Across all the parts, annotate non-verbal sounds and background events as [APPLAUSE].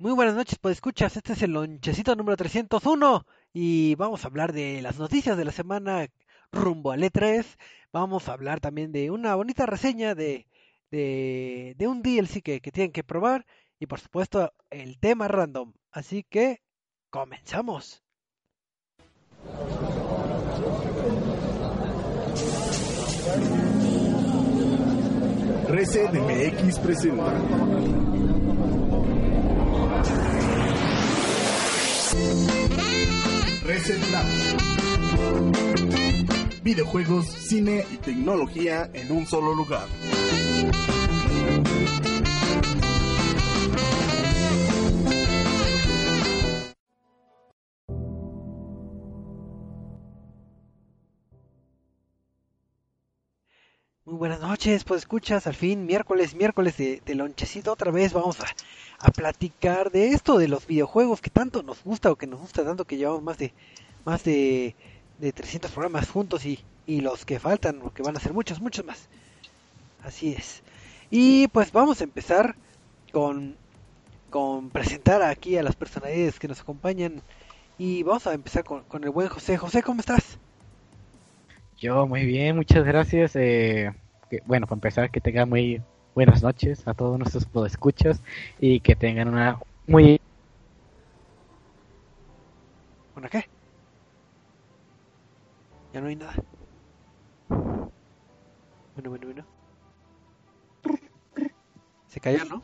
Muy buenas noches, pues escuchas, este es el lonchecito número 301 y vamos a hablar de las noticias de la semana rumbo al E3. Vamos a hablar también de una bonita reseña de, de, de un DLC que, que tienen que probar y por supuesto el tema random. Así que comenzamos. Reset MX presenta. Reset Lab. Videojuegos, cine y tecnología en un solo lugar. Muy buenas noches, pues escuchas al fin miércoles, miércoles de, de lonchecito otra vez vamos a, a platicar de esto de los videojuegos que tanto nos gusta o que nos gusta tanto que llevamos más de más de, de 300 programas juntos y, y los que faltan o que van a ser muchos, muchos más. Así es. Y pues vamos a empezar con con presentar aquí a las personalidades que nos acompañan y vamos a empezar con, con el buen José. José, ¿cómo estás? Yo muy bien, muchas gracias. Eh, que- bueno, para empezar, que tengan muy buenas noches a todos nuestros escuchas y que tengan una muy ¿Bueno qué? Ya no hay nada. Bueno, bueno, bueno. Se cayó, ¿no?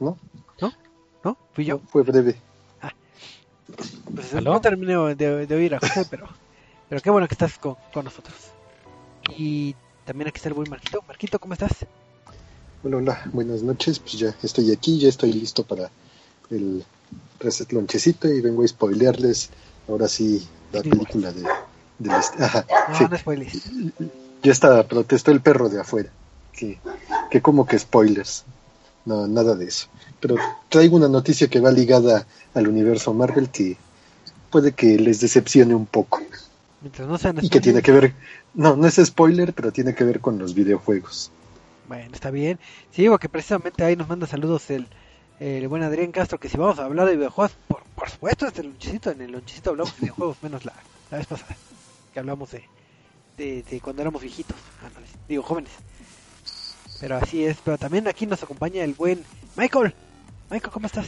¿No? ¿No? ¿No? Fui yo. Fue breve. Pues ¿Aló? no terminé de, de oír a José, pero, pero qué bueno que estás con, con nosotros. Y también aquí está el buen Marquito. Marquito, ¿cómo estás? Hola, hola, buenas noches. Pues ya estoy aquí, ya estoy listo para el Reset Lonchecito y vengo a spoilearles ahora sí la película de, est- Ajá, No, sí. no spoilers. Ya está, protestó el perro de afuera. Que, que como que spoilers. No, nada de eso. Pero traigo una noticia que va ligada al universo Marvel que puede que les decepcione un poco. Mientras no sean Y que tiene que ver, no, no es spoiler, pero tiene que ver con los videojuegos. Bueno, está bien. Sí, porque precisamente ahí nos manda saludos el, el buen Adrián Castro, que si vamos a hablar de videojuegos, por, por supuesto, este lonchecito, en el lonchecito hablamos de videojuegos, menos la, la vez pasada, que hablamos de, de, de cuando éramos viejitos, digo jóvenes. Pero así es, pero también aquí nos acompaña el buen Michael. Michael, ¿cómo estás?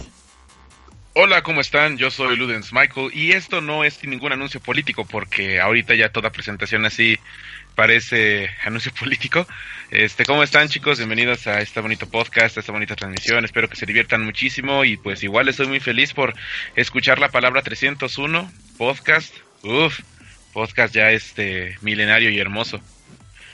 Hola, ¿cómo están? Yo soy Ludens Michael y esto no es ningún anuncio político porque ahorita ya toda presentación así parece [LAUGHS] anuncio político. Este, ¿cómo están chicos? Bienvenidos a este bonito podcast, a esta bonita transmisión. Espero que se diviertan muchísimo y pues igual estoy muy feliz por escuchar la palabra 301, podcast. Uf, podcast ya este milenario y hermoso.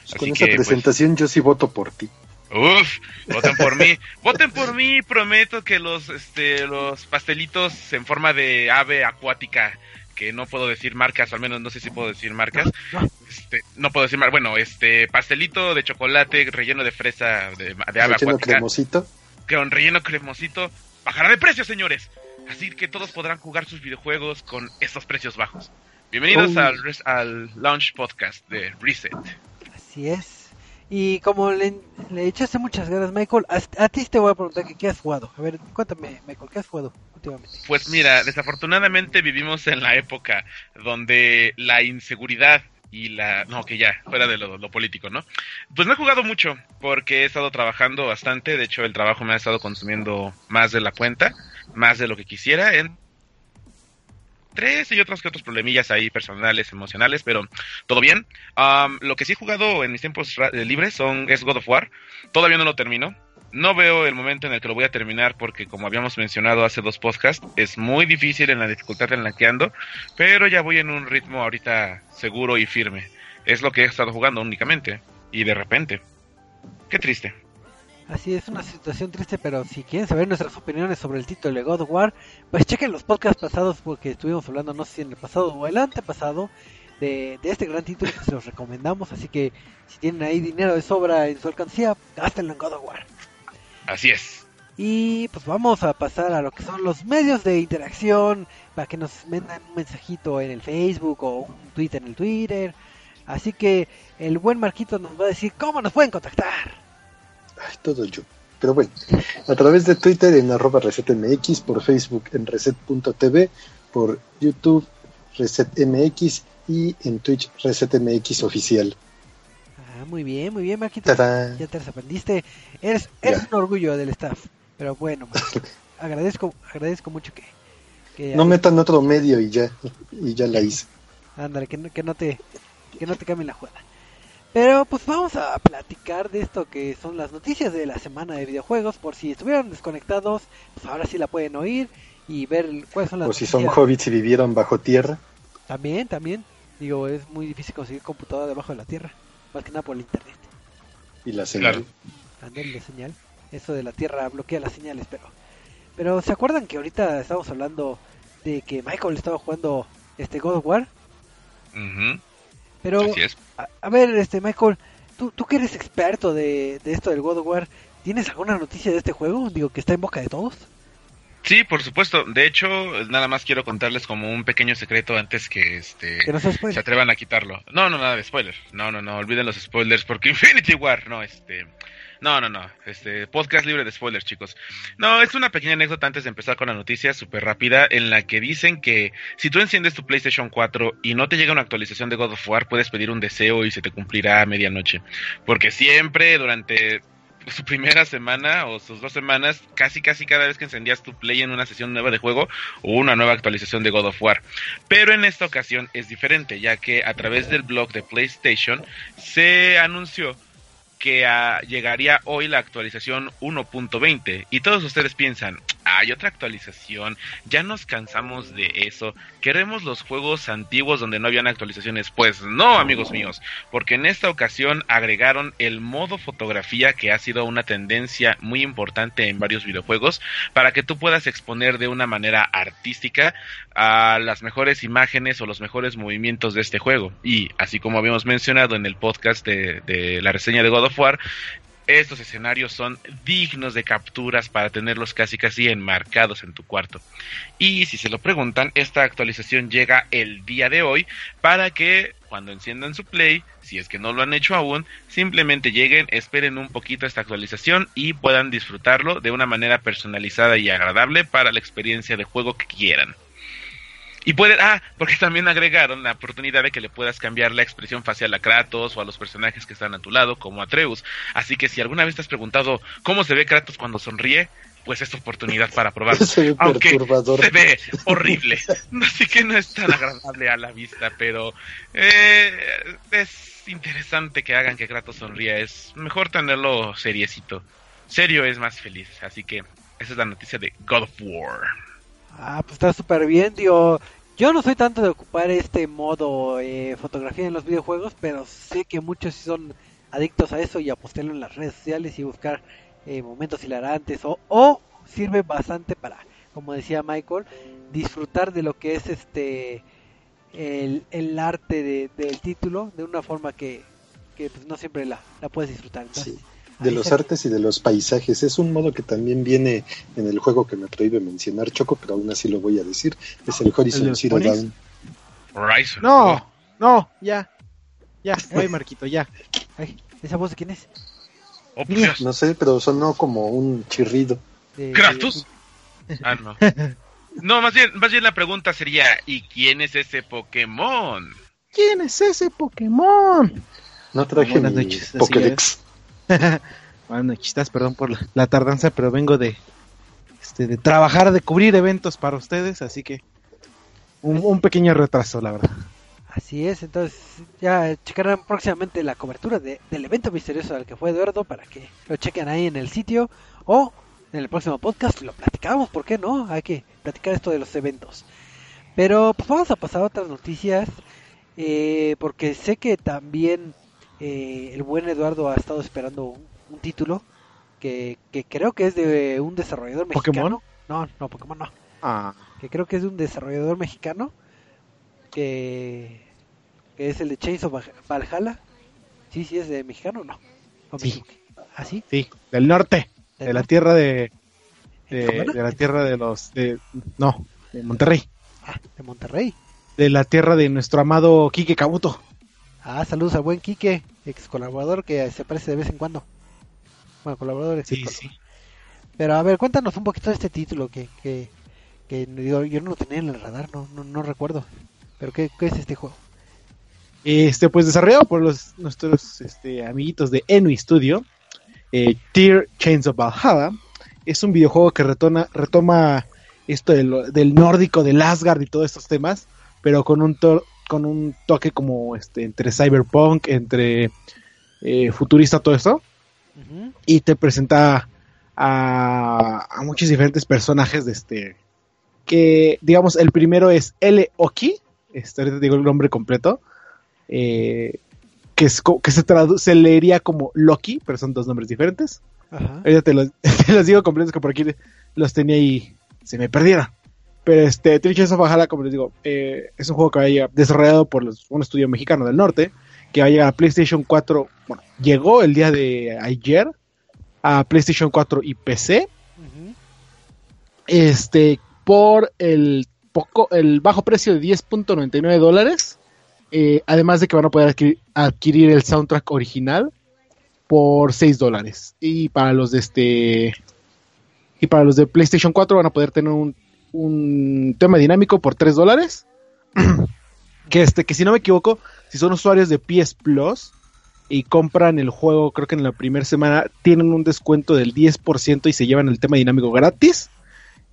Así Con esa que, pues, presentación yo sí voto por ti. Uf, voten por mí, voten por mí, prometo que los, este, los pastelitos en forma de ave acuática, que no puedo decir marcas, al menos no sé si puedo decir marcas, No, este, no puedo decir marcas, bueno, este, pastelito de chocolate relleno de fresa de, de ave Relleno acuática, cremosito. con relleno cremosito, bajará de precio, señores, así que todos podrán jugar sus videojuegos con estos precios bajos. Bienvenidos Oh. al, res- al Launch Podcast de Reset. Así es. Y como le, le echaste muchas ganas, Michael, a, ti te voy a preguntar que qué has jugado. A ver, cuéntame, Michael, ¿qué has jugado últimamente? Pues mira, desafortunadamente vivimos en la época donde la inseguridad y la... No, que ya, fuera de lo, lo político, ¿no? Pues no he jugado mucho porque he estado trabajando bastante, de hecho el trabajo me ha estado consumiendo más de la cuenta, más de lo que quisiera, en tres y otros que otros problemillas ahí personales, emocionales, pero todo bien. Am, lo que sí he jugado en mis tiempos eh, libres son es God of War. Todavía no lo termino. No veo el momento en el que lo voy a terminar porque como habíamos mencionado hace dos podcasts, es muy difícil en la dificultad en la pero ya voy en un ritmo ahorita seguro y firme. Es lo que he estado jugando únicamente y de repente. Qué triste. Así es una situación triste, pero si quieren saber nuestras opiniones sobre el título de God of War, pues chequen los podcasts pasados porque estuvimos hablando, no sé si en el pasado o el antepasado, de, de este gran título que se los recomendamos. Así que si tienen ahí dinero de sobra en su alcancía, gástenlo en God of War. Así es. Y pues vamos a pasar a lo que son los medios de interacción para que nos mandan un mensajito en el Facebook o un tweet en el Twitter. Así que el buen Marquito nos va a decir cómo nos pueden contactar. Ay, todo yo. Pero bueno, a través de Twitter en arroba resetmx, por Facebook en reset.tv, por YouTube resetmx y en Twitch resetmx oficial. Ah, muy bien, muy bien, Marquito. ¡Tarán! Ya te las aprendiste. Eres, eres Ya. un orgullo del staff. Pero bueno, Marquito, [LAUGHS] agradezco, agradezco mucho que, que No metan otro medio y ya, y ya la hice. Ándale, que no, que no te que no te cambien la jugada. Pero pues vamos a platicar de esto que son las noticias de la semana de videojuegos. Por si estuvieron desconectados, pues ahora sí la pueden oír y ver cuáles son las O si son noticias. hobbits y vivieron bajo tierra. También, también. Digo, es muy difícil conseguir computadora debajo de la tierra. Más que nada por el internet. Y la señal. Claro. La señal. Eso de la tierra bloquea las señales, pero... Pero ¿se acuerdan que ahorita estamos hablando de que Michael estaba jugando este God of War? Pero. A, a ver, este Michael, tú, tú que eres experto de, de esto del God of War, ¿tienes alguna noticia de este juego? Digo, que está en boca de todos. Sí, por supuesto. De hecho, nada más quiero contarles como un pequeño secreto antes que este Que no se atrevan a quitarlo. No, no, nada de spoilers. No, no, no, olviden los spoilers porque [LAUGHS] Infinity War, no, este no, no, no, este podcast libre de spoilers, chicos. No, es una pequeña anécdota antes de empezar con la noticia súper rápida en la que dicen que si tú enciendes tu PlayStation 4 y no te llega una actualización de God of War, puedes pedir un deseo y se te cumplirá a medianoche. Porque siempre durante su primera semana o sus dos semanas, casi casi cada vez que encendías tu play en una sesión nueva de juego, hubo una nueva actualización de God of War. Pero en esta ocasión es diferente, ya que a través del blog de PlayStation se anunció que ah, llegaría hoy la actualización 1.20 y todos ustedes piensan, hay otra actualización, ya nos cansamos de eso, queremos los juegos antiguos donde no habían actualizaciones. Pues no, amigos míos, porque en esta ocasión agregaron el modo fotografía que ha sido una tendencia muy importante en varios videojuegos para que tú puedas exponer de una manera artística a las mejores imágenes o los mejores movimientos de este juego. Y así como habíamos mencionado en el podcast de, de la reseña de God of War, estos escenarios son dignos de capturas para tenerlos casi casi enmarcados en tu cuarto. Y si se lo preguntan, esta actualización llega el día de hoy para que cuando enciendan su play, si es que no lo han hecho aún, simplemente lleguen, esperen un poquito esta actualización y puedan disfrutarlo de una manera personalizada y agradable para la experiencia de juego que quieran. Y pueden, ah, porque también agregaron la oportunidad de que le puedas cambiar la expresión facial a Kratos o a los personajes que están a tu lado, como a Atreus. Así que si alguna vez te has preguntado cómo se ve Kratos cuando sonríe, pues es tu oportunidad para probarlo. [LAUGHS] Se ve Aunque perturbador. se ve horrible. [LAUGHS] Así que no es tan agradable a la vista, pero eh, es interesante que hagan que Kratos sonría. Es mejor tenerlo seriecito. Serio es más feliz. Así que esa es la noticia de God of War. Ah, pues está súper bien, digo. Yo no soy tanto de ocupar este modo eh, fotografía en los videojuegos, pero sé que muchos son adictos a eso y a postearlo en las redes sociales y buscar eh, momentos hilarantes o, o sirve bastante para, como decía Michael, disfrutar de lo que es este el, el arte de- del título de una forma que, que pues, no siempre la, la puedes disfrutar. Entonces, Sí. De los artes y de los paisajes. Es un modo que también viene en el juego que me prohíbe mencionar Choco, pero aún así lo voy a decir. Es el ¿El Horizon de Zero? Dawn. Horizon. No, no, ya. Ya, [LAUGHS] voy Marquito, ya. Ay, ¿Esa voz de quién es? Oh. No sé, pero sonó como un chirrido. De- ¿Kratos? Ah, no. [LAUGHS] No, más bien, más bien la pregunta sería, ¿y quién es ese Pokémon? ¿Quién es ese Pokémon? No traje Buenas mi noches, Pokédex. [LAUGHS] Bueno, chistas, perdón por la, tardanza, pero vengo de este de trabajar, de cubrir eventos para ustedes, así que un, pequeño retraso, la verdad. Así es, entonces ya checarán próximamente la cobertura de- del evento misterioso al que fue Eduardo para que lo chequen ahí en el sitio o en el próximo podcast lo platicamos, ¿por qué no? Hay que platicar esto de los eventos. Pero pues vamos a pasar a otras noticias eh, porque sé que también eh, el buen Eduardo ha estado esperando un, un título que, que creo que es de un desarrollador mexicano. ¿Pokémon? No, no, Pokémon no. Ah, Que creo que es de un desarrollador mexicano. Que, que es el de Chains of Val- Valhalla. Sí, sí, es de mexicano o no. ¿O me Sí. ¿Ah, sí? sí, del norte, ¿Del de la norte? tierra de, ¿En de, la tierra de los, de, no, de Monterrey, Ah, de Monterrey. de la tierra de nuestro amado Quique Cabuto. Ah, saludos al buen Quique, ex colaborador que se aparece de vez en cuando. Bueno, colaboradores. Sí, sí. Pero a ver, cuéntanos un poquito de este título que, que, que yo no lo tenía en el radar, no, no, no recuerdo. Pero ¿qué, qué es este juego? Este, pues desarrollado por los nuestros este, amiguitos de Enui Studio, eh, Tear Chains of Valhalla, es un videojuego que retona- retoma esto de lo- del nórdico, del Asgard y todos estos temas, pero con un con un toque como este entre cyberpunk, entre eh, futurista, todo esto, Ujú. y te presenta a, a muchos diferentes personajes de este que digamos el primero es L Oki este ahorita te digo el nombre completo eh, que es que se se leería como Loki pero son dos nombres diferentes Ajá. ahorita te los, [LAUGHS] te los digo completos que por aquí los tenía y se me perdieron pero este Trichas of Valhalla como les digo eh, es un juego que va a llegar desarrollado por los- un estudio mexicano del norte que va a llegar a PlayStation 4 bueno llegó el día de ayer a PlayStation 4 y PC este por el poco el bajo precio de 10.99 dólares eh, además de que van a poder adquirir, adquirir el soundtrack original por 6 dólares. Y para los de este y para los de PlayStation 4 van a poder tener un, un tema dinámico por 3 dólares [CLEARS THROAT] que este que si no me equivoco si son usuarios de PS Plus y compran el juego, creo que en la primera semana tienen un descuento del 10% y se llevan el tema dinámico gratis.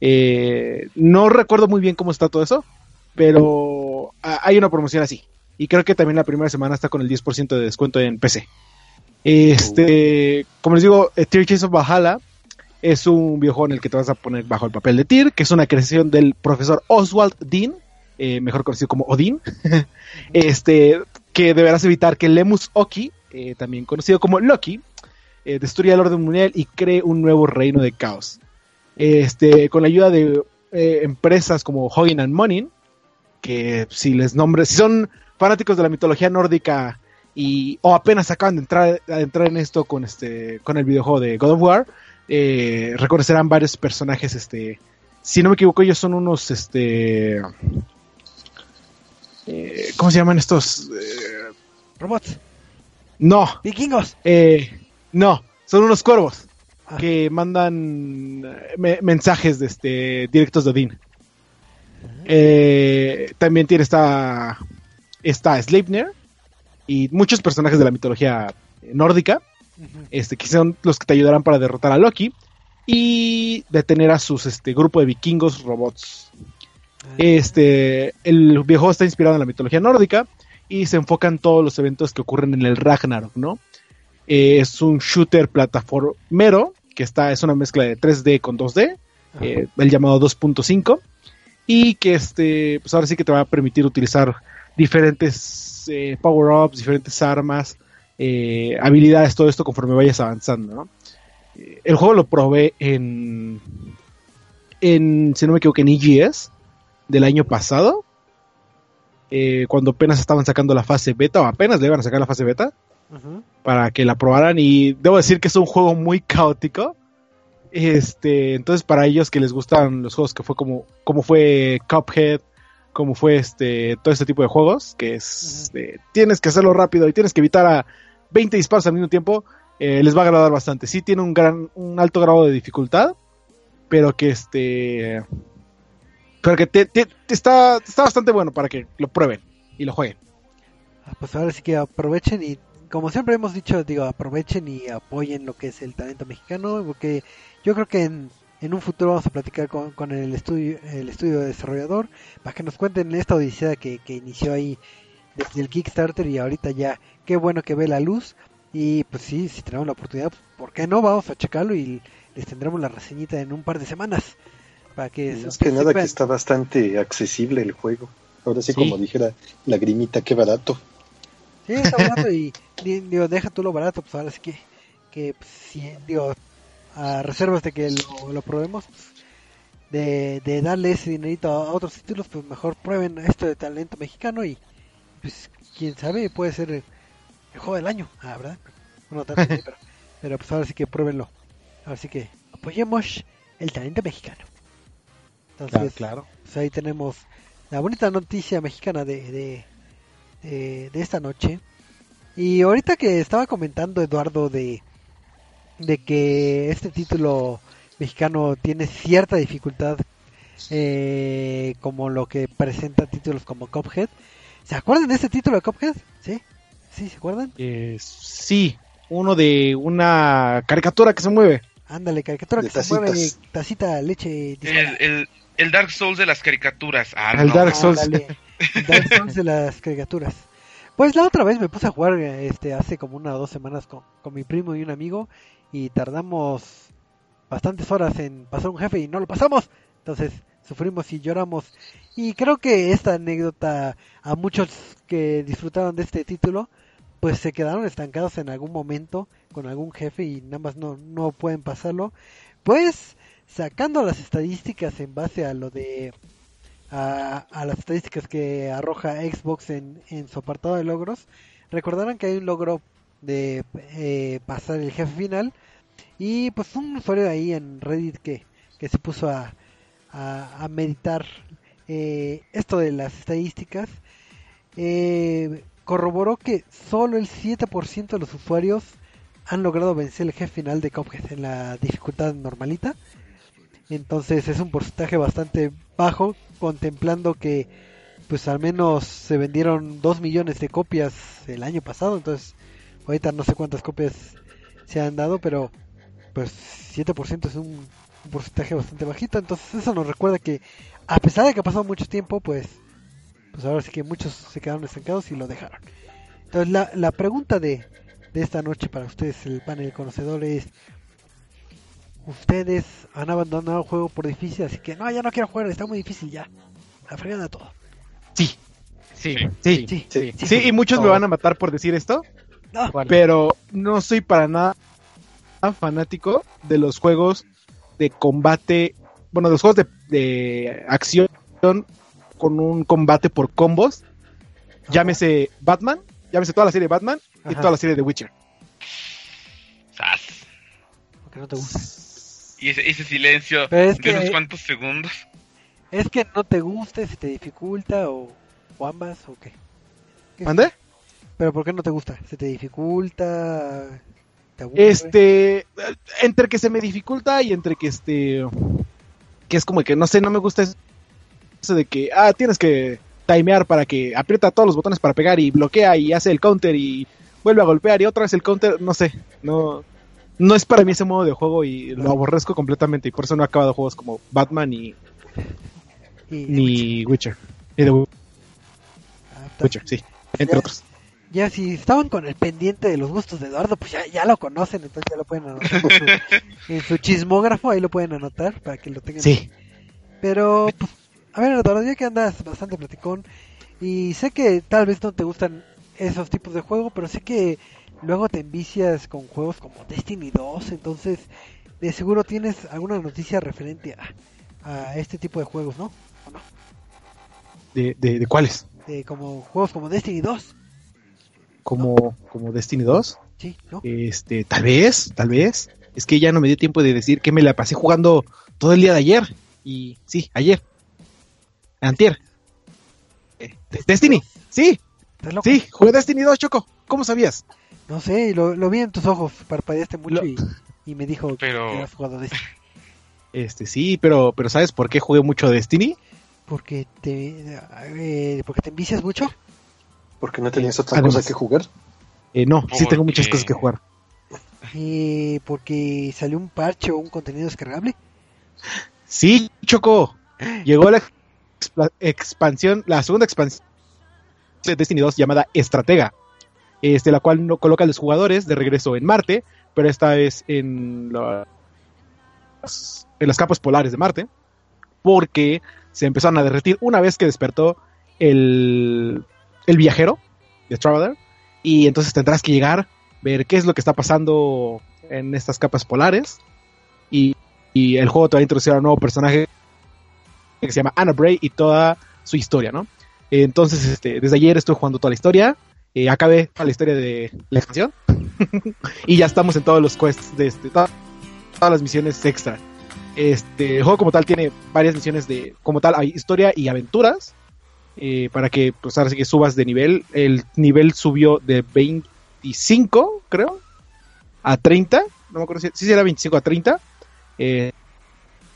Eh, no recuerdo muy bien cómo está todo eso, pero hay una promoción así. Y creo que también la primera semana está con el 10% de descuento en PC. Este, como les digo, eh, Tear Chase of Valhalla es un videojuego en el que te vas a poner bajo el papel de Tyr, que es una creación del profesor Oswald Dean, eh, mejor conocido como Odin, [LAUGHS] este, que deberás evitar que Lemus Oki, eh, también conocido como Loki, eh, destruya el orden mundial y cree un nuevo reino de caos. Este, con la ayuda de empresas como Hogan and Monin, que si les nombres, si son fanáticos de la mitología nórdica y o apenas acaban de entrar, a entrar en esto con este, con el videojuego de God of War, eh, reconocerán varios personajes, este, si no me equivoco, ellos son unos, este, eh, ¿cómo se llaman estos? Eh, Robots, no, vikingos. eh, no, son unos cuervos Ah. que mandan me- mensajes de este, directos de Odín. Eh, también tiene esta, esta Sleipnir y muchos personajes de la mitología nórdica, Este, que son los que te ayudarán para derrotar a Loki y detener a sus este, grupo de vikingos robots. Ah, Este, el videojuego está inspirado en la mitología nórdica y se enfoca en todos los eventos que ocurren en el Ragnarok, ¿no? Eh, es un shooter plataformero que está, es una mezcla de 3D con 2D, ajá. eh, el llamado 2.5, y que este, pues ahora sí que te va a permitir utilizar diferentes eh, power-ups, diferentes armas, eh, habilidades, todo esto conforme vayas avanzando, ¿no? Eh, el juego lo probé en, en, si no me equivoco, en EGS del año pasado, eh, cuando apenas estaban sacando la fase beta, o apenas le iban a sacar la fase beta, para que la probaran y debo decir que es un juego muy caótico. Este, entonces para ellos que les gustan los juegos que fue como como fue Cuphead, como fue este todo este tipo de juegos, que es tienes que hacerlo rápido y tienes que evitar a 20 disparos al mismo tiempo, eh, les va a agradar bastante. Sí tiene un gran un alto grado de dificultad, pero que este pero que te- te- está está bastante bueno para que lo prueben y lo jueguen. Ah, Pues ahora sí que aprovechen y, como siempre hemos dicho, digo, aprovechen y apoyen lo que es el talento mexicano, porque yo creo que en, en un futuro vamos a platicar con, con el estudio el estudio desarrollador para que nos cuenten esta odisea que, que inició ahí desde el Kickstarter y ahorita ya, qué bueno que ve la luz. Y pues sí, si tenemos la oportunidad, pues, ¿por qué no? Vamos a checarlo y les tendremos la reseñita en un par de semanas. Para que, Más que nada que está bastante accesible el juego. Ahora sí, Sí. como dijera Lagrimita, qué barato. Sí, está barato y di- digo, deja tú lo barato, pues ahora sí que, que pues, sí, digo, a reservas de que lo, lo probemos, de, de darle ese dinerito a otros títulos, pues mejor prueben esto de talento mexicano y pues quién sabe, puede ser el, juego del año, ah, ¿verdad? No tanto [LAUGHS] pero, pero pues ahora sí que pruébenlo. Así que apoyemos el talento mexicano. Entonces, Claro, claro. pues ahí tenemos la bonita noticia mexicana de, de, de, de esta noche. Y ahorita que estaba comentando Eduardo de, de que este título mexicano tiene cierta dificultad eh, como lo que presenta títulos como Cuphead. ¿Se acuerdan de ese título de Cuphead? ¿Sí? ¿Sí? ¿Se acuerdan? Eh, sí, uno de una caricatura que se mueve. Ándale, caricatura De que se mueve, tacitas. tacita, leche, El, el, el Dark Souls de las caricaturas. Ah, El no. Dark Souls. Ándale, el Dark Souls de las caricaturas. Pues la otra vez me puse a jugar este hace como una o dos semanas con, con mi primo y un amigo y tardamos bastantes horas en pasar un jefe y no lo pasamos. Entonces sufrimos y lloramos. Y creo que esta anécdota a muchos que disfrutaron de este título pues se quedaron estancados en algún momento con algún jefe y nada más no, no pueden pasarlo. Pues sacando las estadísticas en base a lo de a, las estadísticas que arroja Xbox en, en su apartado de logros, recordarán que hay un logro de eh, pasar el jefe final y pues un usuario ahí en Reddit que, que se puso a, a meditar eh, esto de las estadísticas eh, corroboró que solo el 7% de los usuarios han logrado vencer el jefe final de Cuphead en la dificultad normalita. Entonces es un porcentaje bastante bajo, contemplando que pues al menos se vendieron 2 millones de copias el año pasado. Entonces ahorita no sé cuántas copias se han dado, pero pues 7% es un, un porcentaje bastante bajito. Entonces eso nos recuerda que a pesar de que ha pasado mucho tiempo, pues pues ahora sí que muchos se quedaron estancados y lo dejaron. Entonces la, la pregunta de, de esta noche para ustedes, el panel de conocedores, ustedes han abandonado el juego por difícil, así que no, ya no quiero jugar, está muy difícil ya. La fregada todo. Sí, Sí, Sí. Sí, Sí. sí, y muchos me van a matar por decir esto, No, pero no soy para nada fanático de los juegos de combate, bueno, de los juegos de, de acción con un combate por combos, llámese Batman, llámese toda la serie de Batman y toda la serie de Witcher. Sas. porque no te gusta. Y ese, ese silencio Pero es de que- unos cuantos segundos. Es que no te guste, si te dificulta o, o ambas o qué. ¿Qué? ¿Mande? Pero ¿por qué no te gusta? ¿Se te dificulta? ¿Te aburre? Este, entre que se me dificulta y entre que este, que es como que no sé, no me gusta eso de que, ah, tienes que timear para que aprieta todos los botones para pegar y bloquea y hace el counter y vuelve a golpear y otra vez el counter, no sé, no, no es para mí ese modo de juego y lo aborrezco completamente y por eso no he acabado juegos como Batman y, Y- ni Witcher. Y The Ah, Witcher, sí, entre otros. Ya si estaban con el pendiente de los gustos de Eduardo, pues ya, ya lo conocen, entonces ya lo pueden anotar en su, [LAUGHS] en su chismógrafo, ahí lo pueden anotar para que lo tengan. Sí, Pero, pues, a ver Eduardo, ya que andas bastante platicón, y sé que tal vez no te gustan esos tipos de juego, pero sé que luego te envicias con juegos como Destiny 2, entonces de seguro tienes alguna noticia referente a, a este tipo de juegos, ¿no? ¿O no? de, de, de cuáles? De como juegos como Destiny 2, Como, como Destiny 2. ¿sí? ¿No? Este, tal vez, tal vez. Es que ya no me dio tiempo de decir que me la pasé jugando todo el día de ayer. Y sí, ayer. Antier. Eh, Destiny, sí, ¿Estás loco? sí, jugué Destiny 2, Choco. ¿Cómo sabías? No sé, lo, lo vi en tus ojos, parpadeaste mucho Lo- y, y me dijo Pero- que has jugado Destiny. Este, sí, pero, pero ¿sabes por qué jugué mucho Destiny? Porque te, eh, porque te envicias mucho. Porque no tenías otra Además. cosa que jugar. Eh, no, sí tengo muchas cosas que jugar. Eh, porque salió un parche o un contenido descargable. Sí, Choco. Llegó la expa- expansión, la segunda expansión de Destiny 2 llamada Estratega. Este, la cual no coloca a los jugadores de regreso en Marte, pero esta vez en, la- en las capas polares de Marte, porque se empezaron a derretir una vez que despertó el, el viajero, The Traveler, y entonces tendrás que llegar, ver qué es lo que está pasando en estas capas polares, y el juego te va a introducir a un nuevo personaje que se llama Anna Bray y toda su historia, ¿no? Entonces, este, desde ayer estoy jugando toda la historia, eh, acabé toda la historia de la expansión [LAUGHS] y ya estamos en todos los quests de este, todas, todas las misiones extra. Este, el juego como tal tiene varias misiones de, como tal, hay historia y aventuras eh, para que, pues ahora sí que subas de nivel. El nivel subió de 25, creo, a 30, no me acuerdo si, si era 25 a 30, eh,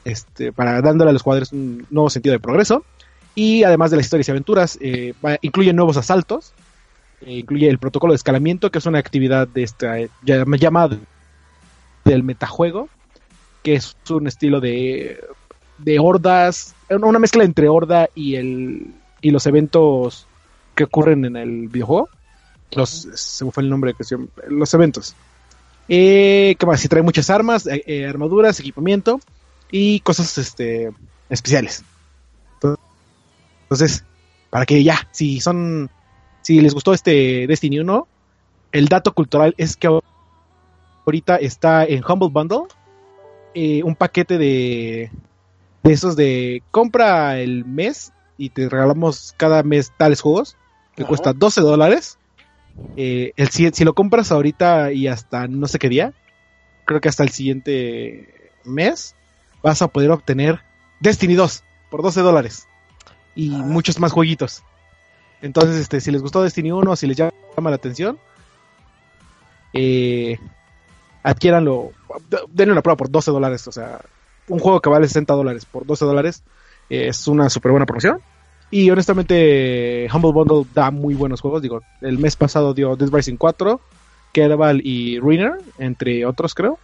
este, para dándole a los jugadores un nuevo sentido de progreso. Y además de las historias y aventuras, eh, incluye nuevos asaltos, eh, incluye el protocolo de escalamiento, que es una actividad de esta llam- llamada del metajuego, que es un estilo de, de hordas, una mezcla entre horda y el y los eventos que ocurren en el videojuego. Los, se me fue el nombre que se los eventos. Eh, ¿Qué más? Si trae muchas armas, eh, eh, armaduras, equipamiento y cosas este, especiales. Entonces, para que ya, si son, si les gustó este Destiny 1, el dato cultural es que ahorita está en Humble Bundle eh, un paquete de, de esos de compra el mes y te regalamos cada mes tales juegos que Ajá. cuesta 12 dólares. Eh, el, si, si lo compras ahorita y hasta no sé qué día, creo que hasta el siguiente mes, vas a poder obtener Destiny 2 por 12 dólares y Ah. muchos más jueguitos. Entonces, este, si les gustó Destiny 1, si les llama la atención, eh, adquiéranlo, denle una prueba por 12 dólares. O sea, un juego que vale 60 dólares por 12 dólares es una súper buena promoción. Y honestamente, Humble Bundle da muy buenos juegos. Digo, el mes pasado dio Dead Rising 4, Kerbal y Ruiner, entre otros, creo.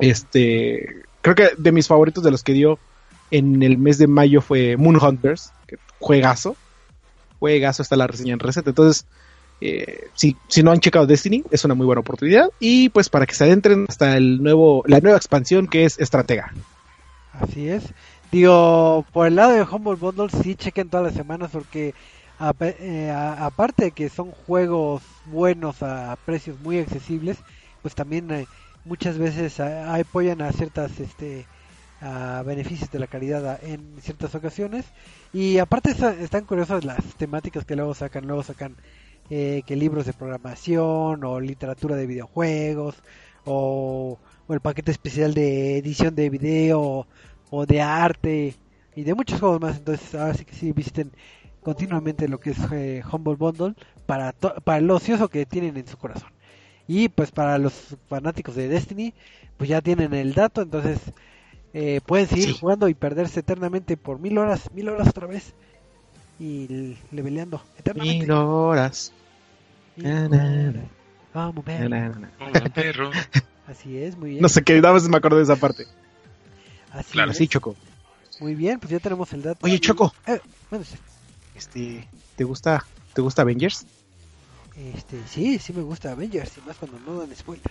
Este, creo que de mis favoritos de los que dio en el mes de mayo fue Moon Hunters, que juegazo. Juegazo está la reseña en Reset. Entonces, eh, si, si no han checado Destiny, es una muy buena oportunidad. Y pues para que se adentren hasta el nuevo, la nueva expansión que es Estratega. Así es. Digo, por el lado de Humble Bundle, sí chequen todas las semanas porque eh, aparte de que son juegos buenos a precios muy accesibles, pues también eh, muchas veces a- apoyan a ciertas este a beneficios de la calidad en ciertas ocasiones. Y aparte está- están curiosas las temáticas que luego sacan luego sacan eh, que libros de programación o literatura de videojuegos o, o el paquete especial de edición de video o de arte y de muchos juegos más entonces ahora sí que sí visiten continuamente lo que es eh, Humble Bundle para to- para el ocioso que tienen en su corazón y pues para los fanáticos de Destiny pues ya tienen el dato entonces eh, pueden seguir Sí. jugando y perderse eternamente por mil horas mil horas otra vez y leveleando eternamente Mil horas. Mil Na, na, na. Vamos, perro. así es muy bien No sé qué, nada más me acuerdo de esa parte. Así Claro, es. Sí, Choco. muy bien pues ya tenemos el dato Oye, Choco. Eh. Este, ¿te gusta, te gusta Avengers? Este, sí, sí me gusta Avengers, y más cuando no dan spoilers.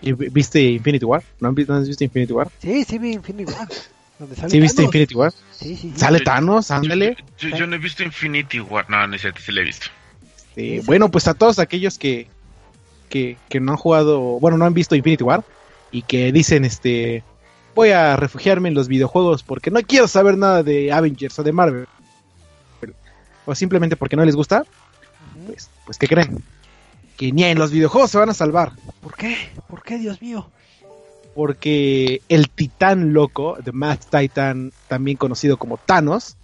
¿Y vi- ¿Viste Infinity War? ¿No han vi- no has visto Infinity War? Sí, sí vi Infinity War. [LAUGHS] Donde sale ¿Sí viste Thanos. Infinity War? Sí, sí, sí. Sale Yo- Thanos, ándale. Yo, yo- yo no he visto Infinity War. No, no es cierto, sí lo he visto. Este, Sí, bueno, pues a todos aquellos que, que, que no han jugado, bueno, no han visto Infinity War y que dicen, este, voy a refugiarme en los videojuegos porque no quiero saber nada de Avengers o de Marvel. O simplemente porque no les gusta, pues, pues ¿qué creen? Que ni en los videojuegos se van a salvar. ¿Por qué? ¿Por qué, Dios mío? porque el titán loco, The Math Titan, también conocido como Thanos,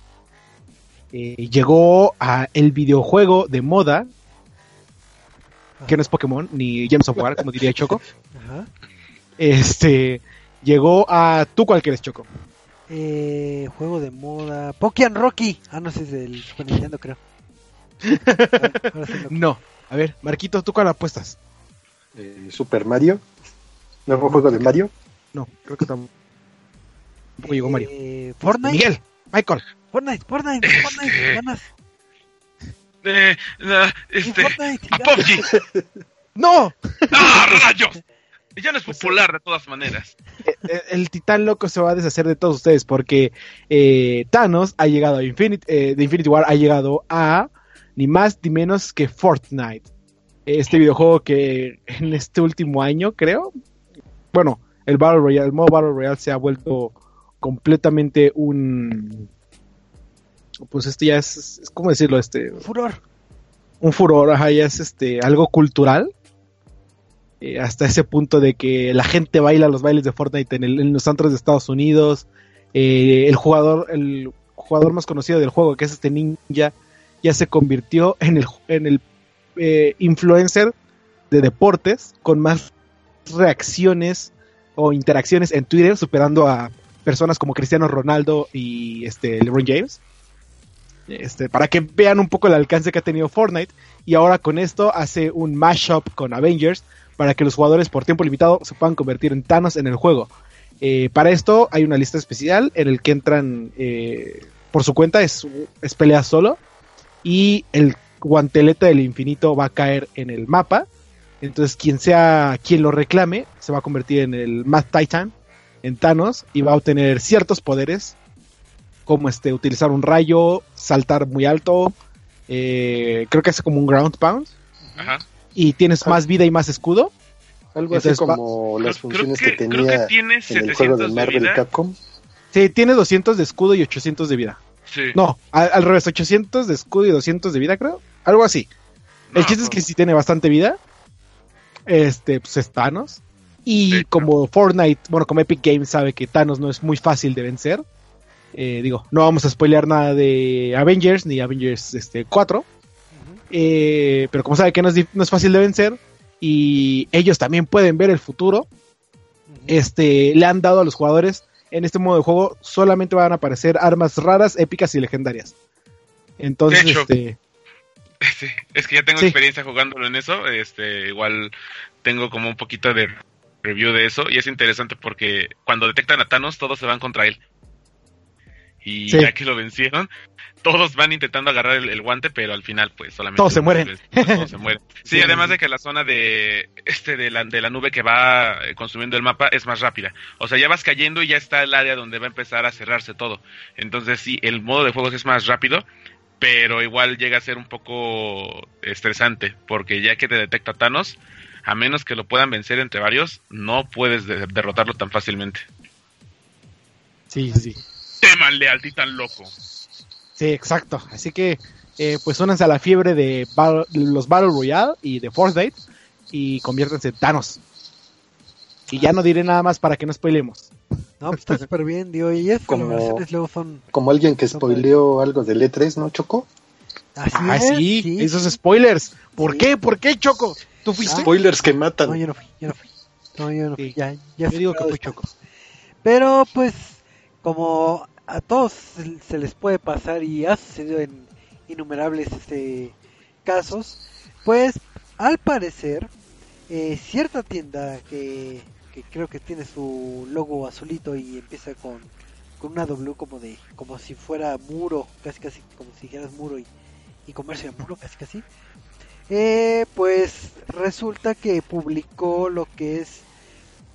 eh, llegó a el videojuego de moda, que no es Pokémon ni Gems of War, como diría Choco. [LAUGHS] Ajá. Este llegó a tú cuál quieres Choco. Eh, juego de moda. Pokémon Rocky. Ah, no sé, es del Super Nintendo, creo. [LAUGHS] No, a ver, Marquito, tú cuál apuestas. Eh, Super Mario. Nuevo juego de Mario. No, creo que tampoco llegó Mario. Eh, Fortnite. Miguel, Michael. Fortnite, Fortnite, Fortnite. [LAUGHS] Ganas. Eh, la- este, Fortnite. a. PUBG. [LAUGHS] No, ¡Ah, rayos! Ya no es popular de todas maneras. el, el titán loco se va a deshacer de todos ustedes porque eh, Thanos ha llegado a Infinity, eh, de Infinity War ha llegado a ni más ni menos que Fortnite. Este videojuego que en este último año, creo, bueno, el Battle Royale, el modo Battle Royale se ha vuelto completamente un pues esto ya es, es ¿cómo decirlo? Este Furor. un furor, ajá, ya es este algo cultural. Eh, hasta ese punto de que la gente baila los bailes de Fortnite en, el- en los antros de Estados Unidos. Eh, el jugador, el jugador más conocido del juego, que es este ninja, ya se convirtió en el, en el eh, influencer de deportes con más reacciones o interacciones en Twitter, superando a personas como Cristiano Ronaldo y este LeBron James. Este, para que vean un poco el alcance que ha tenido Fortnite. Y ahora con esto hace un mashup con Avengers para que los jugadores por tiempo limitado se puedan convertir en Thanos en el juego. Eh, para esto hay una lista especial en el que entran eh, por su cuenta, es, es pelea solo. Y el guantelete del infinito va a caer en el mapa. Entonces quien sea quien lo reclame se va a convertir en el Mad Titan, en Thanos, y va a obtener ciertos poderes como este utilizar un rayo, saltar muy alto, eh, creo que es como un ground pound Ajá. Y tienes más vida y más escudo. Algo así como las funciones creo que, creo tenía tiene en el juego de 700 de Marvel vida. Capcom. Sí, tiene 200 de escudo y 800 de vida. Sí. No, al, al revés, 800 de escudo y 200 de vida, creo. Algo así. El No, chiste es que sí tiene bastante vida. Este, pues es Thanos. Y De como Fortnite, bueno, como Epic Games sabe que Thanos no es muy fácil de vencer. eh, digo, no vamos a spoilear nada de Avengers ni Avengers este, 4. Eh, pero como sabe que no es, no es fácil de vencer. Y ellos también pueden ver el futuro. Este, le han dado a los jugadores en este modo de juego solamente van a aparecer armas raras, épicas y legendarias. Entonces, hecho, este, [LAUGHS] es que ya tengo Sí. experiencia jugándolo en eso. Este, igual tengo como un poquito de review de eso. Y es interesante porque cuando detectan a Thanos, todos se van contra él. Y Sí. ya que lo vencieron, todos van intentando agarrar el, el guante, pero al final, pues solamente. Todos se mueren. les- Todos se mueren. [LAUGHS] Sí, Sí. además de que la zona de este de la, de la nube que va eh, consumiendo el mapa es más rápida. O sea, ya vas cayendo y ya está el área donde va a empezar a cerrarse todo. Entonces, sí, el modo de juegos es más rápido, pero igual llega a ser un poco estresante, porque ya que te detecta Thanos, a menos que lo puedan vencer entre varios, no puedes de- derrotarlo tan fácilmente. sí, sí, sí. Témanle al titán loco. Sí, exacto. Así que, eh, pues únanse a la fiebre de Battle- los Battle Royale y de Fortnite y conviértanse en Thanos. Y ya no diré nada más para que no spoilemos. No, pues está súper bien, digo, y esas Como- colaboraciones luego son Como alguien que spoileó algo del E3, ¿no, Choco? así ah, es, sí, sí. esos spoilers. ¿Por Sí. qué? ¿Por qué, Choco? ¿Tú fuiste? Spoilers que No, matan. yo no fui, yo no fui. No, yo no fui, Sí. ya, ya Yo digo que fue. Choco. Pero pues, como a todos se- les puede pasar y ha sucedido en innumerables este, casos, pues al parecer, eh, cierta tienda que, que creo que tiene su logo azulito y empieza con, con una W como de como si fuera muro, casi casi como si dijeras muro y, y comercio de muro, casi casi. Eh, pues resulta que publicó lo que es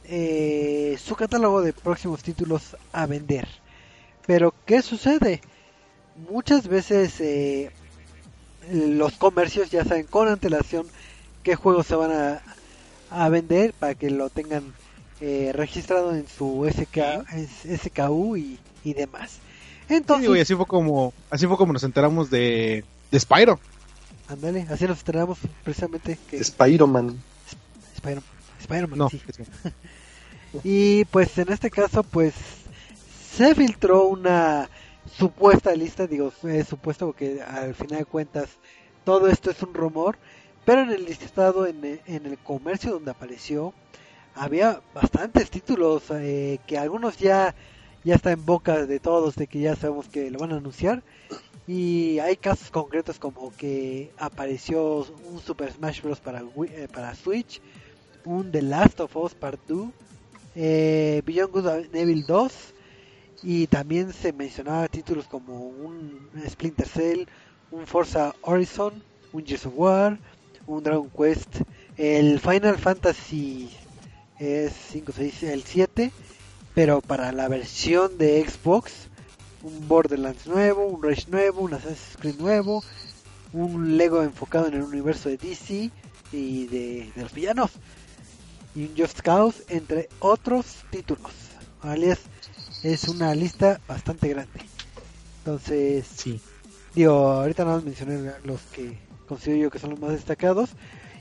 eh, su catálogo de próximos títulos a vender. Pero, ¿qué sucede? Muchas veces eh, los comercios ya saben con antelación qué juegos se van a, a vender para que lo tengan eh, registrado en su SK, SKU y, y demás. Sí, Entonces, digo, y así fue como, así fue como nos enteramos de, de Spyro. ándale, así nos enteramos precisamente que Spider-Man. Spider- Spider-Man, No, sí. [LAUGHS] Y pues en este caso, pues se filtró una supuesta lista, digo, es supuesto porque al final de cuentas todo esto es un rumor, pero en el listado en, el- en el comercio donde apareció había bastantes títulos eh, que algunos ya ya está en boca de todos de que ya sabemos que lo van a anunciar. Y hay casos concretos como que apareció un Super Smash Bros. para eh, para Switch, un The Last of Us Part 2, eh, Beyond Good and Evil 2 y también se mencionaba títulos como un Splinter Cell, un Forza Horizon, un Gears of War, un Dragon Quest, el Final Fantasy es 5, 6, el 7, pero para la versión de Xbox, un Borderlands nuevo, un Rage nuevo, un Assassin's Creed nuevo, un Lego enfocado en el universo de DC y de, los villanos. y un Just Cause, entre otros títulos. Es una lista bastante grande. Entonces, Sí. digo, ahorita nada más mencioné los que considero yo que son los más destacados.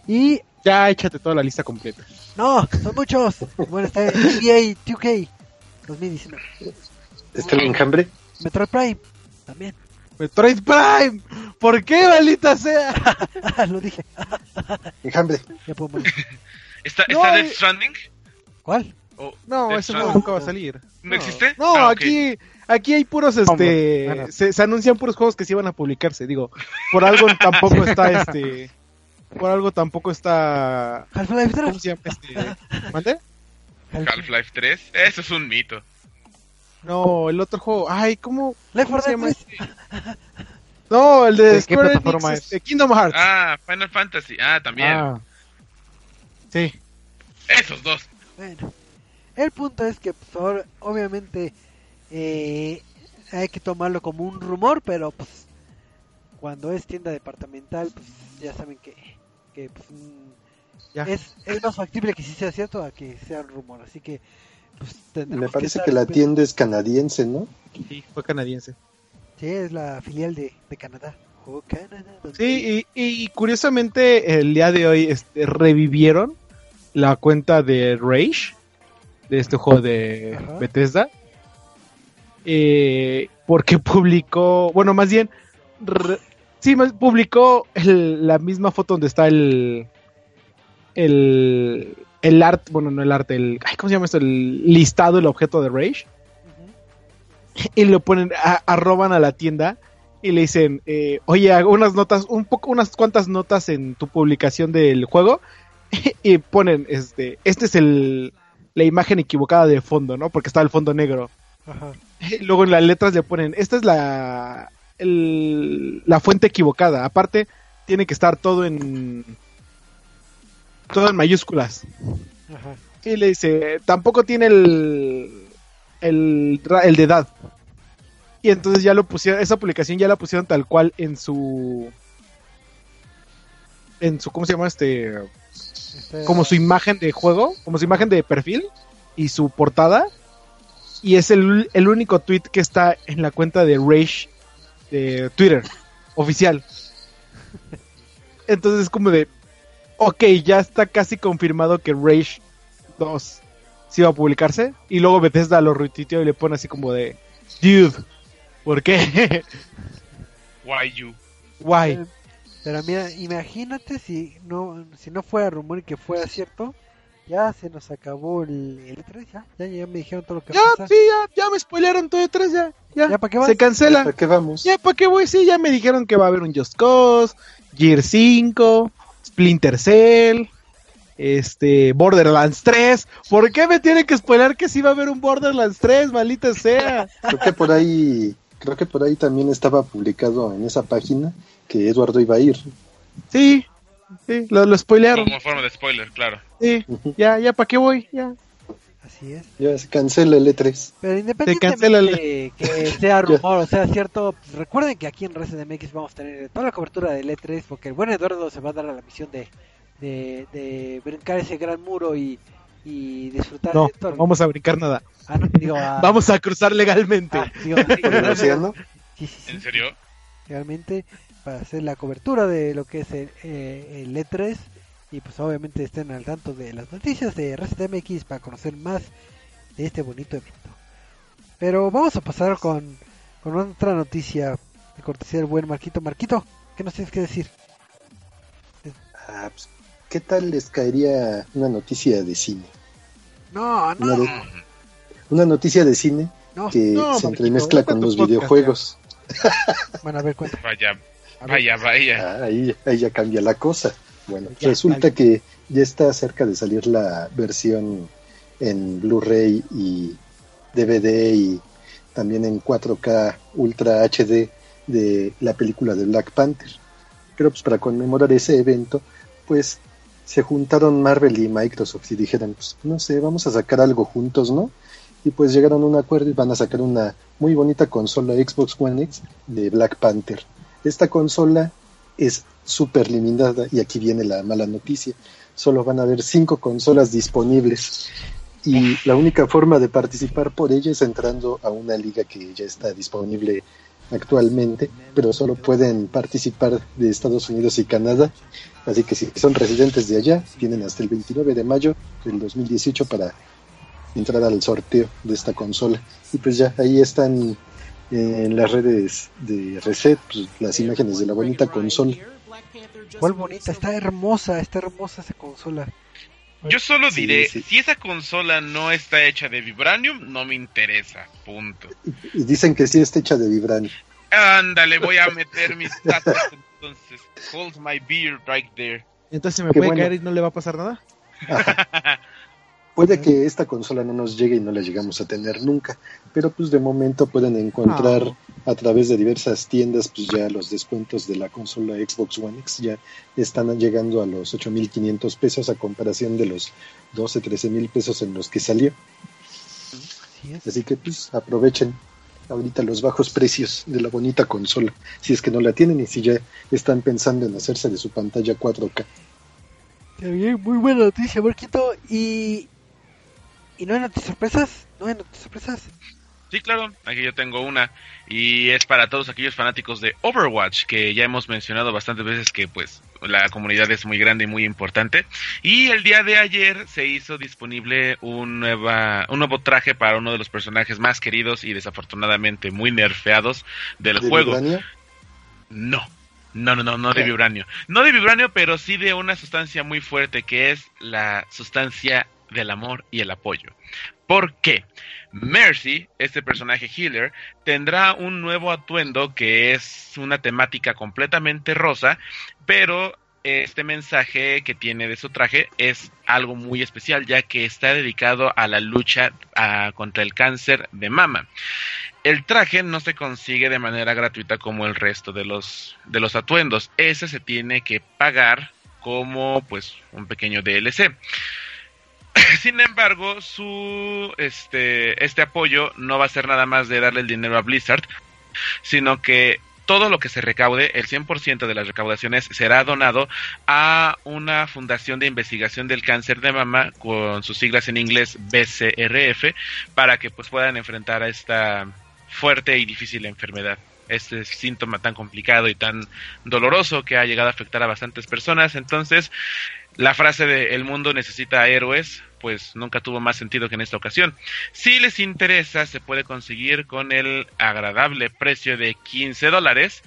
Y Ya échate toda la lista completa. no, son muchos. Bueno, está EA 2K 2019. ¿Está el enjambre? Metroid Prime también. Metroid Prime. ¿Por qué, maldita sea? [LAUGHS] Lo dije. Enjambre. Ya puedo morir. [LAUGHS] ¿Está, No, está. Death Stranding? ¿Cuál? ¿O No, Stranding? juego nunca va a salir. ¿No existe? No, Ah, aquí, aquí hay puros, este, Bueno. se, se anuncian puros juegos que sí van a publicarse, digo, por algo [LAUGHS] tampoco está, este, por algo tampoco está, Half-Life ¿cómo 3. se llama? Este, ¿mande? Half-Life 3. Eso es un mito. No, el otro juego, ay, ¿cómo, Left cómo 4 se Dead llama 3. este? [LAUGHS] No, el de, ¿De qué Square Enix, plataforma es? este, Kingdom Hearts. Ah, Final Fantasy. Ah, también. Ah, Sí, Esos dos. Bueno, el punto es que pues, ahora, obviamente eh, hay que tomarlo como un rumor, pero pues cuando es tienda departamental, pues ya saben que, que pues, mm, ya. es, es más factible que sí sea cierto a que sea un rumor. Así que pues Me parece que la tienda es canadiense, ¿no? Sí, fue canadiense. Sí, es la filial de, de Canadá. Oh, Canadá. Sí, y, y curiosamente el día de hoy este, revivieron la cuenta de Rage, de este juego de Ajá. Bethesda, eh, porque publicó, bueno, más bien, re- sí, más- publicó el- la misma foto donde está el, el, el arte, bueno, no el arte, el, ay, ¿cómo se llama esto? El listado, el objeto de Rage y lo ponen, a- arroban a la tienda y le dicen, eh, oye, hago unas notas, un poco, unas cuantas notas en tu publicación del juego [LAUGHS] y ponen, este, este es el, la imagen equivocada de fondo, ¿no? Porque está el fondo negro. Ajá. [LAUGHS] Luego en las letras le ponen, esta es la, el- la fuente equivocada. Aparte, tiene que estar todo en, todo en mayúsculas. Ajá. Y le dice, tampoco tiene el, el, el de edad. Y entonces ya lo pusieron, esa publicación ya la pusieron tal cual en su, en su, ¿cómo se llama este? Este- Como su imagen de juego, como su imagen de perfil y su portada. Y es el, el único tweet que está en la cuenta de Rage de Twitter, oficial. Entonces es como de, ok, ya está casi confirmado que Rage 2 sí va a publicarse. Y luego Bethesda lo retuiteó y le pone así como de, dude, ¿por qué? [LAUGHS] Why you? Why? Pero mira, imagínate si no si no fuera rumor y que fuera cierto, ya se nos acabó el, el E3, ya, ya, ya me dijeron todo lo que Ya, sí, ya, ya me spoilearon todo detrás, ya, ya. ¿Ya para qué vas? Se cancela. ¿Para qué vamos? Ya, ¿para qué voy? Sí, ya me dijeron que va a haber un Just Cause, Gear 5, Splinter Cell, este, Borderlands 3. ¿Por qué me tienen que spoiler que sí va a haber un Borderlands 3, maldita sea? Creo que por ahí, creo que por ahí también estaba publicado en esa página que Eduardo iba a ir. Sí, sí, lo, lo spoilearon. Como forma de spoiler, claro. Sí, ya, ya, ¿para qué voy? Ya. Así es. Ya se cancela el E E3. Pero cancela el- independientemente que sea [LAUGHS] rumor o sea cierto, pues recuerden que aquí en Resident MX vamos a tener toda la cobertura del E3 porque el buen Eduardo se va a dar a la misión de, de, de brincar ese gran muro y, y disfrutar No, de todo. no vamos a brincar nada. Ah, no, digo, [LAUGHS] ah, Vamos a cruzar legalmente. ah, digo, sí. ¿En serio? realmente para hacer la cobertura de lo que es el, eh, el E3 y pues obviamente estén al tanto de las noticias de Resident MX para conocer más de este bonito evento. Pero vamos a pasar con, con otra noticia de cortesía del buen Marquito. Marquito, ¿qué nos tienes que decir? Ah, pues, ¿Qué tal les caería una noticia de cine? No, Una, no, de- una noticia de cine no. que No, se entremezcla con los podcast, videojuegos. Bueno, a ver, cuenta. Vaya. Vaya, vaya. Ah, ahí, ahí ya cambia la cosa. Bueno, Ya, resulta que ya está cerca de salir la versión en Blu-ray y DVD y también en 4K Ultra HD de la película de Black Panther. Pero pues para conmemorar ese evento, pues se juntaron Marvel y Microsoft y dijeron, pues no sé, vamos a sacar algo juntos, ¿no? Y pues llegaron a un acuerdo y van a sacar una muy bonita consola Xbox One X de Black Panther. Esta consola es súper limitada y aquí viene la mala noticia. Solo van a haber cinco consolas disponibles y la única forma de participar por ella es entrando a una liga que ya está disponible actualmente, pero solo pueden participar de Estados Unidos y Canadá. Así que si son residentes de allá, tienen hasta el 29 de mayo del 2018 para entrar al sorteo de esta consola. Y pues ya ahí están en las redes de Reset pues, las imágenes de la bonita consola. ¿Cuál bonita? Está hermosa, está hermosa esa consola. Yo solo Sí, diré, sí. si esa consola no está hecha de vibranium, no me interesa. Punto. Y dicen que sí está hecha de vibranio. Ándale, voy a [LAUGHS] meter mis datos entonces. Hold my beer right there. Entonces se me Qué puede bueno. caer y no le va a pasar nada. [LAUGHS] Puede que esta consola no nos llegue y no la llegamos a tener nunca, pero pues de momento pueden encontrar Ah. a través de diversas tiendas pues ya los descuentos de la consola Xbox One X ya están llegando a los 8.500 pesos a comparación de los 12, 13 mil pesos en los que salió. Así que pues aprovechen ahorita los bajos precios de la bonita consola, si es que no la tienen y si ya están pensando en hacerse de su pantalla 4K. Está bien, muy buena noticia, Marquito. Y. ¿Y no hay noticias sorpresas? ¿No hay noticias sorpresas? Sí, claro, aquí yo tengo una y es para todos aquellos fanáticos de Overwatch que ya hemos mencionado bastantes veces que pues la comunidad es muy grande y muy importante y el día de ayer se hizo disponible un, nueva, un nuevo traje para uno de los personajes más queridos y desafortunadamente muy nerfeados del ¿De juego. Vibrania? No. No, no, no, no de vibranio. No de vibranio, pero sí de una sustancia muy fuerte que es la sustancia del amor y el apoyo. ¿Por qué? Mercy, este personaje healer, tendrá un nuevo atuendo que es una temática completamente rosa, pero este mensaje que tiene de su traje es algo muy especial, ya que está dedicado a la lucha ah, contra el cáncer de mama. El traje no se consigue de manera gratuita como el resto de los de los atuendos. Ese se tiene que pagar como pues un pequeño DLC. [LAUGHS] Sin embargo, su este este apoyo no va a ser nada más de darle el dinero a Blizzard, sino que todo lo que se recaude, el 100% de las recaudaciones será donado a una fundación de investigación del cáncer de mama con sus siglas en inglés BCRF para que pues puedan enfrentar a esta fuerte y difícil enfermedad. Este síntoma tan complicado y tan doloroso que ha llegado a afectar a bastantes personas. Entonces, la frase de el mundo necesita héroes, pues nunca tuvo más sentido que en esta ocasión. Si les interesa, se puede conseguir con el agradable precio de 15 dólares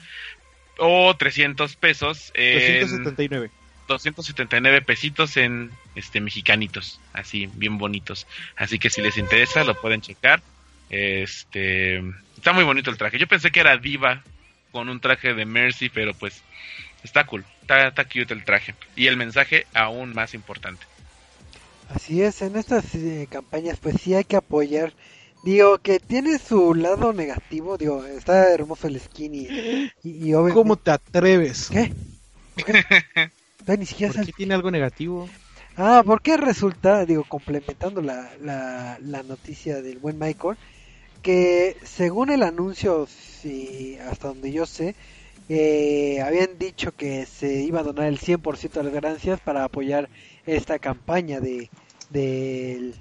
o 300 pesos. En 279. 279 pesitos en este mexicanitos, así bien bonitos. Así que si les interesa lo pueden checar. Este está muy bonito el traje. Yo pensé que era diva con un traje de Mercy, pero pues está cool. Está, está cute el traje y el mensaje aún más importante. Así es, en estas eh, campañas pues sí hay que apoyar. Digo que tiene su lado negativo, digo, está hermoso el skin y, y, y obviamente- ¿Cómo te atreves? ¿Qué? ¿Por qué? [LAUGHS] Ni siquiera ¿Por qué tiene algo negativo? Ah, porque resulta, digo, complementando la, la, la noticia del buen Michael, que según el anuncio, sí, hasta donde yo sé, eh, habían dicho que se iba a donar el 100% de las ganancias para apoyar esta campaña de, de,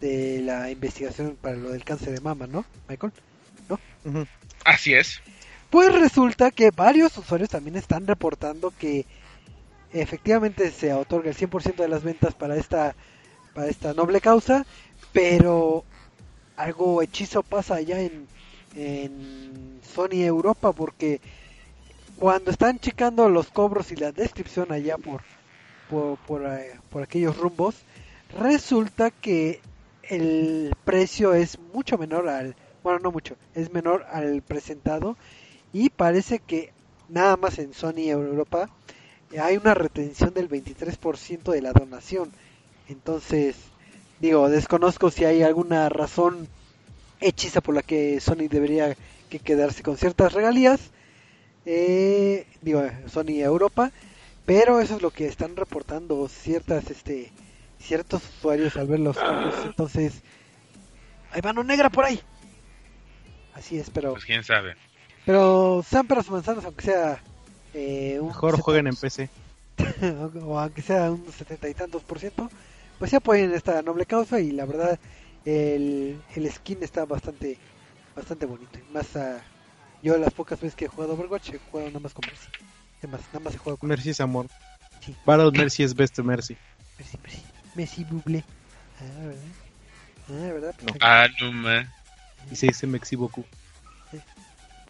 de la investigación para lo del cáncer de mama, ¿no, Michael? Ujú. Así es. Pues resulta que varios usuarios también están reportando que efectivamente se otorga el 100% de las ventas para esta para esta noble causa, pero algo hechizo pasa allá en, en Sony Europa porque cuando están checando los cobros y la descripción allá por por, eh, por aquellos rumbos, resulta que el precio es mucho menor al, bueno, no mucho, es menor al presentado y parece que nada más en Sony Europa hay una retención del 23% de la donación. Entonces, digo, desconozco si hay alguna razón hechiza por la que Sony debería que quedarse con ciertas regalías. Eh, digo, Sony Europa, pero eso es lo que están reportando ciertas este ciertos usuarios al ver los cambios. Entonces, hay mano negra por ahí. Así es, pero Pues quién sabe. pero sean peras manzanas, aunque sea eh, un Mejor jueguen en PC. [LAUGHS] o aunque sea un setenta y tantos por ciento, pues se apoyen esta noble causa y la verdad el, el skin está bastante bastante bonito. Y Más a, yo las pocas veces que he jugado Overwatch he jugado nada más con Mercy. Además, nada más he jugado con Mercy es amor. Sí. Battle Mercy es best Mercy. Mercy, Mercy, Mercy Buble. Ah, ¿verdad? Ah, ¿verdad? No. Ah, no, ma. Y se dice Mexiboku.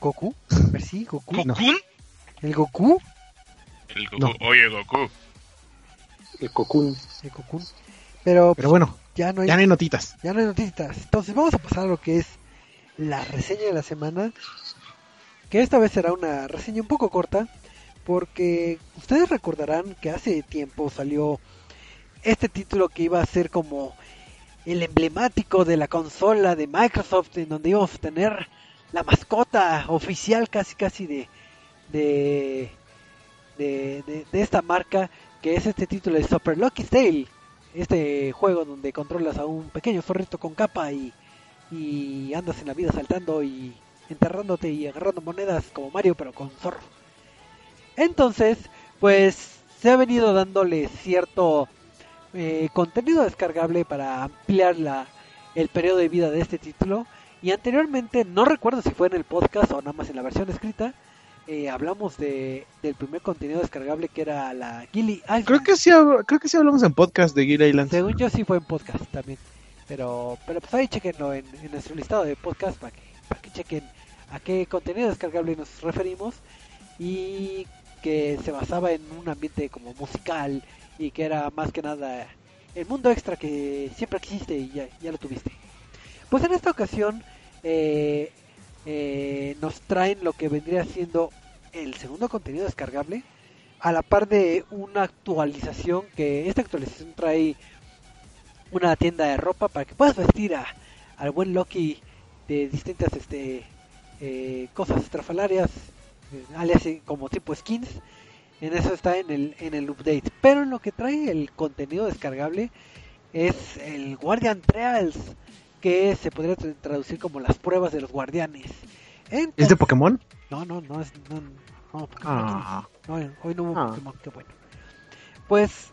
Goku, Mercy, Goku. ¿Cocoon? El Goku, El Goku. No. Oye, Goku. El Cocoon. el Goku. Pero, Pero bueno, ya no hay ya no hay notitas. Ya no hay noticias. Entonces vamos a pasar a lo que es la reseña de la semana. Que esta vez será una reseña un poco corta. Porque ustedes recordarán que hace tiempo salió este título que iba a ser como el emblemático de la consola de Microsoft. En donde íbamos a tener la mascota oficial casi casi de, de, de, de- esta marca. Que es este título de Super Lucky Tale este juego donde controlas a un pequeño zorrito con capa y, y andas en la vida saltando y enterrándote y agarrando monedas como Mario pero con zorro. Entonces, pues se ha venido dándole cierto eh, contenido descargable para ampliar la, el periodo de vida de este título. Y anteriormente, no recuerdo si fue en el podcast o nada más en la versión escrita, eh, hablamos de, del primer contenido descargable que era la Gilly Island. Creo que sí, creo que sí hablamos en podcast de Gear Island. Según yo sí fue en podcast también. Pero, pero pues ahí chequenlo en, en nuestro listado de podcast para que, para que chequen a qué contenido descargable nos referimos. Y que se basaba en un ambiente como musical y que era más que nada el mundo extra que siempre existe y ya, ya lo tuviste. Pues en esta ocasión eh, eh, nos traen lo que vendría siendo el segundo contenido descargable a la par de una actualización que esta actualización trae una tienda de ropa para que puedas vestir a, al buen Loki de distintas este eh, cosas estrafalarias eh, alias eh, como tipo skins en eso está en el en el update pero en lo que trae el contenido descargable es el Guardian Trials que se podría tra- traducir como las pruebas de los guardianes ¿Es de Pokémon? no no no es no, no. Ah, No, hoy no hubo Ah. Pokémon, qué bueno. Pues,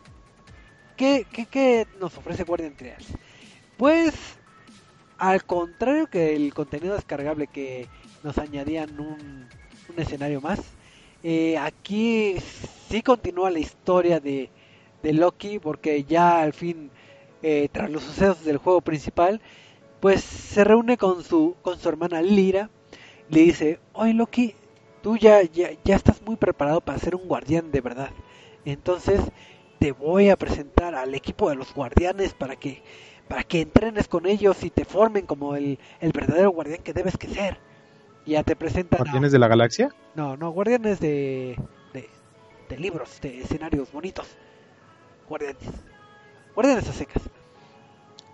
¿qué, qué, qué nos ofrece Guardian Trials? Pues, al contrario que el contenido descargable que nos añadían un, un escenario más, eh, aquí sí continúa la historia de, de Loki, porque ya al fin, eh, tras los sucesos del juego principal, pues se reúne con su, con su hermana Lira, le dice, oye Loki, tú ya, ya, ya estás muy preparado para ser un guardián de verdad. Entonces te voy a presentar al equipo de los guardianes para que para que entrenes con ellos y te formen como el, el verdadero guardián que debes que ser. Y ya te presentan a- ¿Guardianes de la Galaxia? no, no, guardianes de, de, de libros, de escenarios bonitos. Guardianes. Guardianes a secas.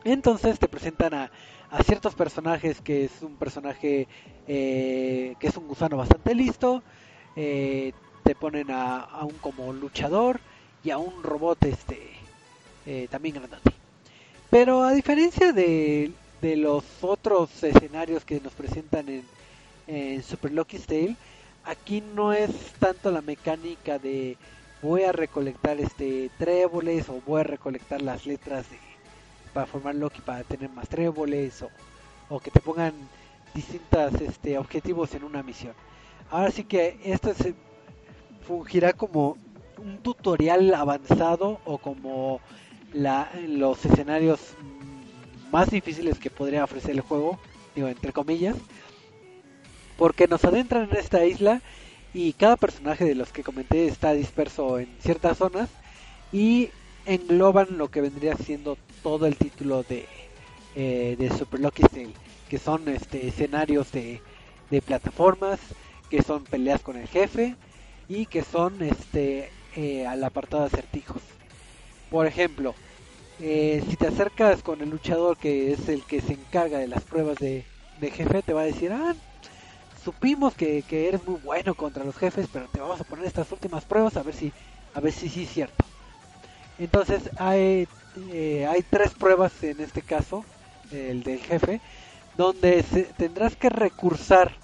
Entonces te presentan a, a ciertos personajes que es un personaje eh, que es un gusano bastante listo. eh, te ponen a, a un como luchador y a un robot este eh, también grandote. Pero a diferencia de, de los otros escenarios que nos presentan en, en Super Lucky's Tale, aquí no es tanto la mecánica de voy a recolectar este tréboles o voy a recolectar las letras para formar Loki para tener más tréboles o, o que te pongan distintas este objetivos en una misión. Ahora sí que esto se fungirá como un tutorial avanzado o como la, los escenarios más difíciles que podría ofrecer el juego, digo entre comillas, porque nos adentran en esta isla y cada personaje de los que comenté está disperso en ciertas zonas y engloban lo que vendría siendo todo el título de, eh, de Super Lucky Tale, que son este, escenarios de, de plataformas, que son peleas con el jefe y que son este eh, al apartado de acertijos. Por ejemplo, eh, si te acercas con el luchador que es el que se encarga de las pruebas de, de jefe, te va a decir, ah, supimos que, eres muy bueno contra los jefes, pero te vamos a poner estas últimas pruebas a ver si, a ver si sí es cierto. Entonces hay, eh, tres pruebas en este caso, el del jefe, donde se- tendrás que recursar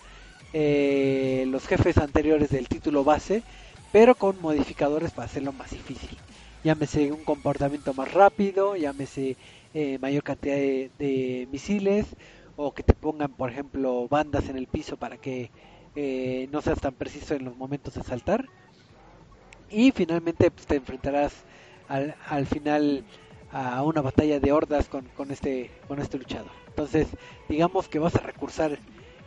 eh, los jefes anteriores del título base pero con modificadores para hacerlo más difícil. Llámese un comportamiento más rápido, llámese eh, mayor cantidad de misiles, o que te pongan, por ejemplo, bandas en el piso para que eh, no seas tan preciso en los momentos de saltar. Y finalmente pues, te enfrentarás al, al final a una batalla de hordas con, con este con este luchador. Entonces, digamos que vas a recursar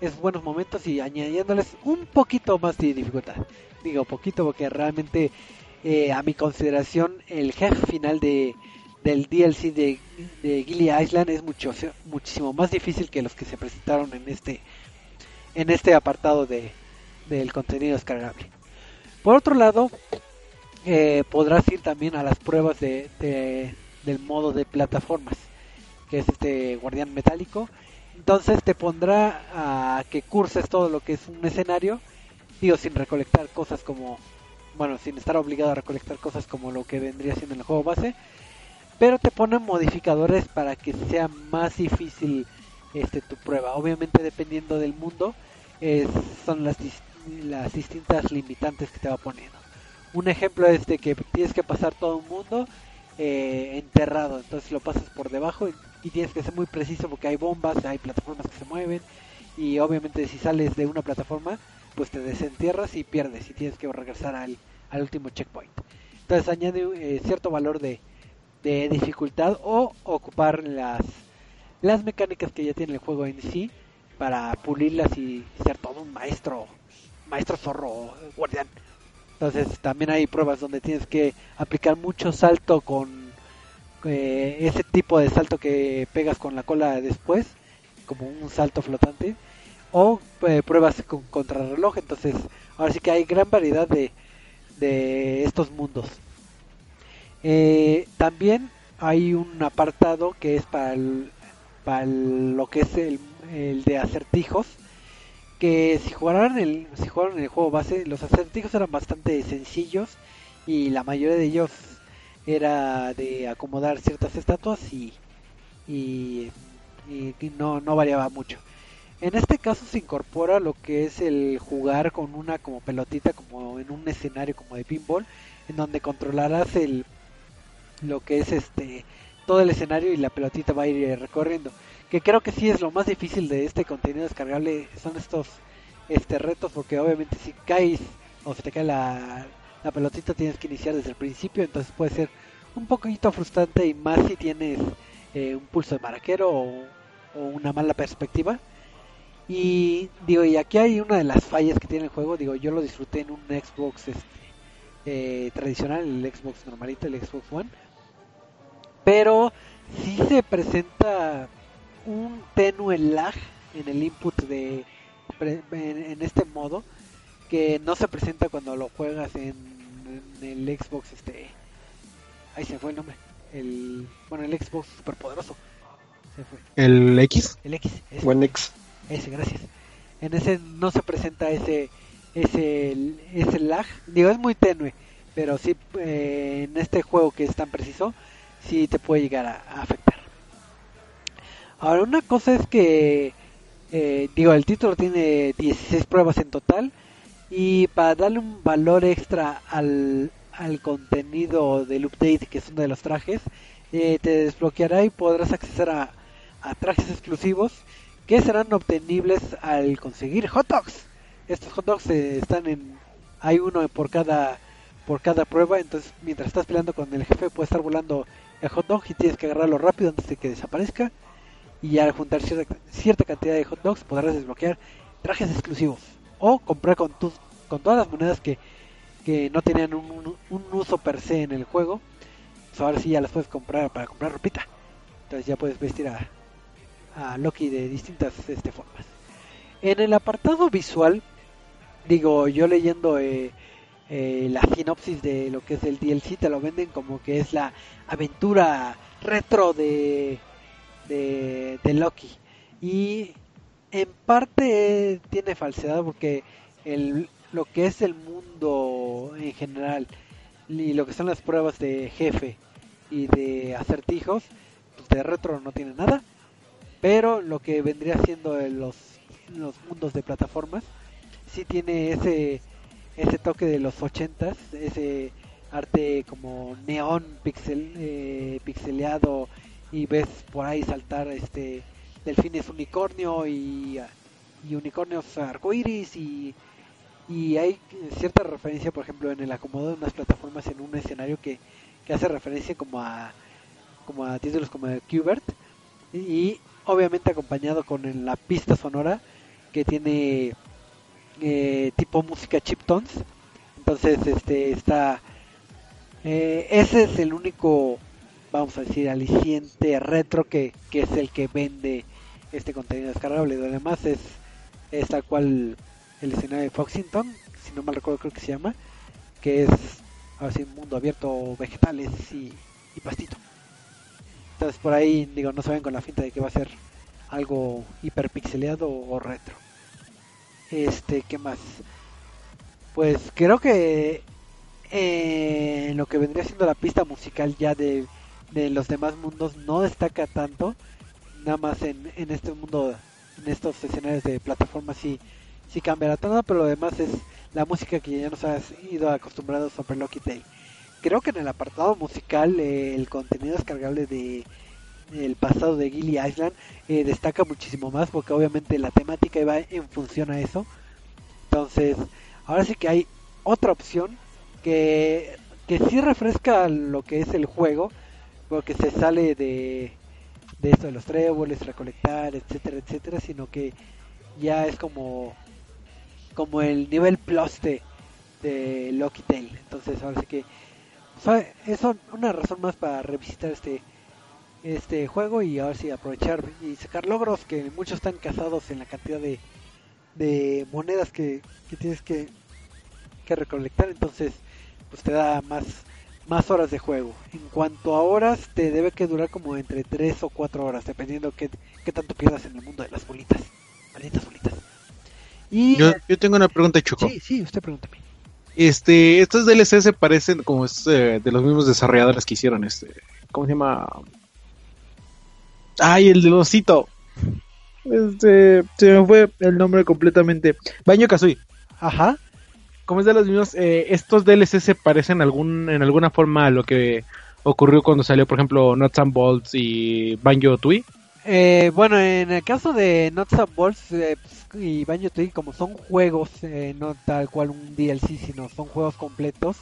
esos buenos momentos y añadiéndoles un poquito más de dificultad. Digo poquito porque realmente eh, a mi consideración el jefe final de del DLC de, de Island es mucho muchísimo más difícil que los que se presentaron en este en este apartado de del contenido descargable. Por otro lado, eh, podrás ir también a las pruebas de, de, del modo de plataformas, que es este guardián metálico. Entonces te pondrá a que curses todo lo que es un escenario, digo, sin recolectar cosas como, bueno, sin estar obligado a recolectar cosas como lo que vendría siendo en el juego base, pero te ponen modificadores para que sea más difícil este tu prueba. Obviamente dependiendo del mundo, eh, son las, las distintas limitantes que te va poniendo. Un ejemplo es de que tienes que pasar todo un mundo eh, enterrado, entonces lo pasas por debajo y, y, tienes que ser muy preciso porque hay bombas, hay plataformas que se mueven y obviamente si sales de una plataforma pues te desentierras y pierdes y tienes que regresar al, al último checkpoint. Entonces añade eh, cierto valor de, de dificultad o ocupar las, las mecánicas que ya tiene el juego en sí para pulirlas y ser todo un maestro, maestro zorro, guardián. Entonces también hay pruebas donde tienes que aplicar mucho salto con eh, ese tipo de salto que pegas con la cola después, como un salto flotante, o eh, pruebas con contrarreloj. Entonces ahora sí que hay gran variedad de, de estos mundos. Eh, también hay un apartado que es para, el, para lo que es el, el de acertijos que si jugaran el si jugaron el juego base los acertijos eran bastante sencillos y la mayoría de ellos era de acomodar ciertas estatuas y, y, y no, no variaba mucho. En este caso se incorpora lo que es el jugar con una como pelotita como en un escenario como de pinball en donde controlarás el lo que es este todo el escenario y la pelotita va a ir recorriendo. Que creo que sí es lo más difícil de este contenido descargable son estos este retos porque obviamente si caes o se te cae la, la pelotita tienes que iniciar desde el principio entonces puede ser un poquito frustrante y más si tienes eh, un pulso de maraquero o, o, una mala perspectiva. Y digo y aquí hay una de las fallas que tiene el juego digo yo lo disfruté en un Xbox este, eh, tradicional el Xbox normalito el Xbox One pero si se presenta un tenue lag en el input de en este modo que no se presenta cuando lo juegas en, en el Xbox este ahí se fue el nombre el bueno el Xbox superpoderoso se fue. El X el X ese, One X. Ese gracias. En ese no se presenta ese ese ese lag. Digo es muy tenue pero sí eh, en este juego que es tan preciso sí te puede llegar a, afectar Ahora, una cosa es que, eh, digo, el título tiene 16 pruebas en total y para darle un valor extra al, al contenido del update, que es uno de los trajes, eh, te desbloqueará y podrás acceder a, a trajes exclusivos que serán obtenibles al conseguir hot dogs. Estos hot dogs eh, están en, hay uno por cada por cada prueba, entonces mientras estás peleando con el jefe puede estar volando el hot dog y tienes que agarrarlo rápido antes de que desaparezca. Y al juntar cierta, cierta cantidad de hot dogs podrás desbloquear trajes exclusivos. O comprar con tus con todas las monedas que, que no tenían un, uso per se en el juego. Pues ahora sí ya las puedes comprar para comprar ropita. Entonces ya puedes vestir a, a Loki de distintas este, formas. En el apartado visual digo yo leyendo eh, eh, la sinopsis de lo que es el DLC te lo venden como que es la aventura retro de de, Loki. Y en parte tiene falsedad porque el, lo que es el mundo en general y lo que son las pruebas de jefe y de acertijos, pues de retro no tiene nada. Pero lo que vendría siendo los, los mundos de plataformas, sí tiene ese, ese toque de los ochentas, ese arte como neón pixel, eh, pixeleado y ves por ahí saltar este delfines unicornio y, y unicornios arcoiris y, y hay cierta referencia por ejemplo en el acomodo de unas plataformas en un escenario que, que hace referencia como a como a títulos como el Qbert y, obviamente acompañado con la pista sonora que tiene eh, tipo música chiptones entonces este está eh, ese es el único vamos a decir aliciente retro que, que es el que vende este contenido descargable. Lo demás es, es tal cual el escenario de Foxington si no mal recuerdo creo que se llama que es así un mundo abierto vegetales y, y pastito. Entonces por ahí digo no se ven con la finta de que va a ser algo hiperpixeleado o retro este qué más pues creo que eh, lo que vendría siendo la pista musical ya de, de los demás mundos no destaca tanto nada más en, en este mundo en estos escenarios de plataformas sí, sí cambia la tonada pero lo demás es la música que ya nos has ido acostumbrados sobre Lucky Tale creo que en el apartado musical eh, el contenido descargable de el pasado de Gilly Island eh, destaca muchísimo más porque obviamente la temática iba en función a eso entonces ahora sí que hay otra opción que, que sí refresca lo que es el juego porque se sale de, de esto de los tréboles, recolectar, etcétera, etcétera, sino que ya es como como el nivel plus de, de Lucky Tale. Entonces ahora sí que o es un- una razón más para revisitar este este juego y ahora sí aprovechar y sacar logros que muchos están casados en la cantidad de, de monedas que, que tienes que, que recolectar entonces pues te da más más horas de juego en cuanto a horas te debe que durar como entre 3 o 4 horas dependiendo qué, qué tanto pierdas en el mundo de las bolitas malditas bolitas y Yo, yo tengo una pregunta, Choco. sí sí usted pregúntame Este, estos DLC se parecen como es eh, de los mismos desarrolladores que hicieron este. ¿Cómo se llama? Ay, el del osito. Este, se me fue el nombre completamente. Baño Kazooie. ajá Como es de los mismos, eh, estos DLC se parecen algún, en alguna forma a lo que ocurrió cuando salió, por ejemplo, Nuts and Bolts y Banjo Tooie. Eh, bueno, en el caso de Nuts and Bolts eh, y Banjo Tooie, como son juegos, eh, no tal cual un DLC, sino son juegos completos.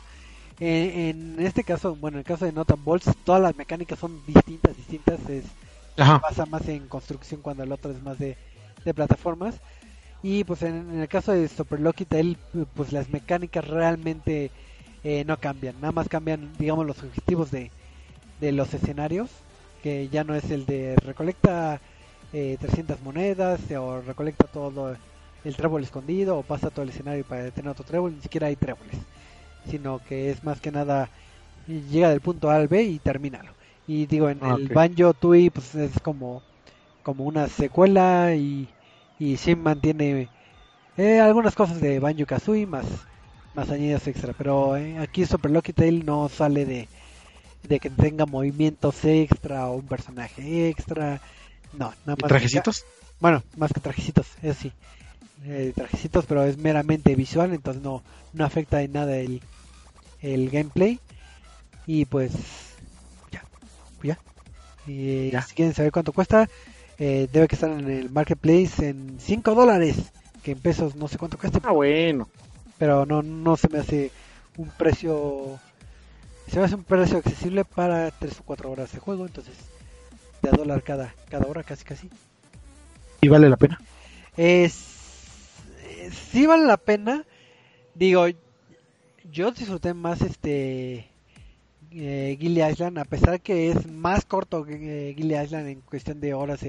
eh, en este caso, bueno, en el caso de Nuts and Bolts, todas las mecánicas son distintas, distintas. Es, Ajá. pasa más en construcción cuando el otro es más de, de plataformas. Y pues en, el caso de Super Lucky Tale, pues las mecánicas realmente eh, no cambian, nada más cambian, digamos, los objetivos de, de los escenarios, que ya no es el de recolecta eh, 300 monedas o recolecta todo el trébol escondido o pasa todo el escenario para detener otro trébol, ni siquiera hay tréboles, sino que es más que nada llega del punto A al B y termínalo. Y digo, en Ah, el. Banjo Tooie pues es como, como una secuela y, y sí mantiene eh, algunas cosas de Banjo Kazooie más, más añadidos extra. Pero eh, aquí Super Lucky Tale no sale de, de que tenga movimientos extra o un personaje extra. No, nada ¿Y más. trajecitos? Bueno, más que trajecitos, eso sí. Eh, trajecitos, pero es meramente visual, entonces no, no afecta en nada el, el gameplay. Y pues, ya. Y Ya. si quieren saber cuánto cuesta, eh, debe que estar en el marketplace en 5 dólares, que en pesos no sé cuánto cuesta, Ah, bueno. pero no, no se me hace un precio. Se me hace un precio accesible para 3 o 4 horas de juego, entonces de a dólar cada, cada hora, casi casi. ¿Y vale la pena? Es, eh, sí vale la pena. Digo, yo disfruté más este eh, Gilly Island, a pesar que es más corto que eh, Island en cuestión de horas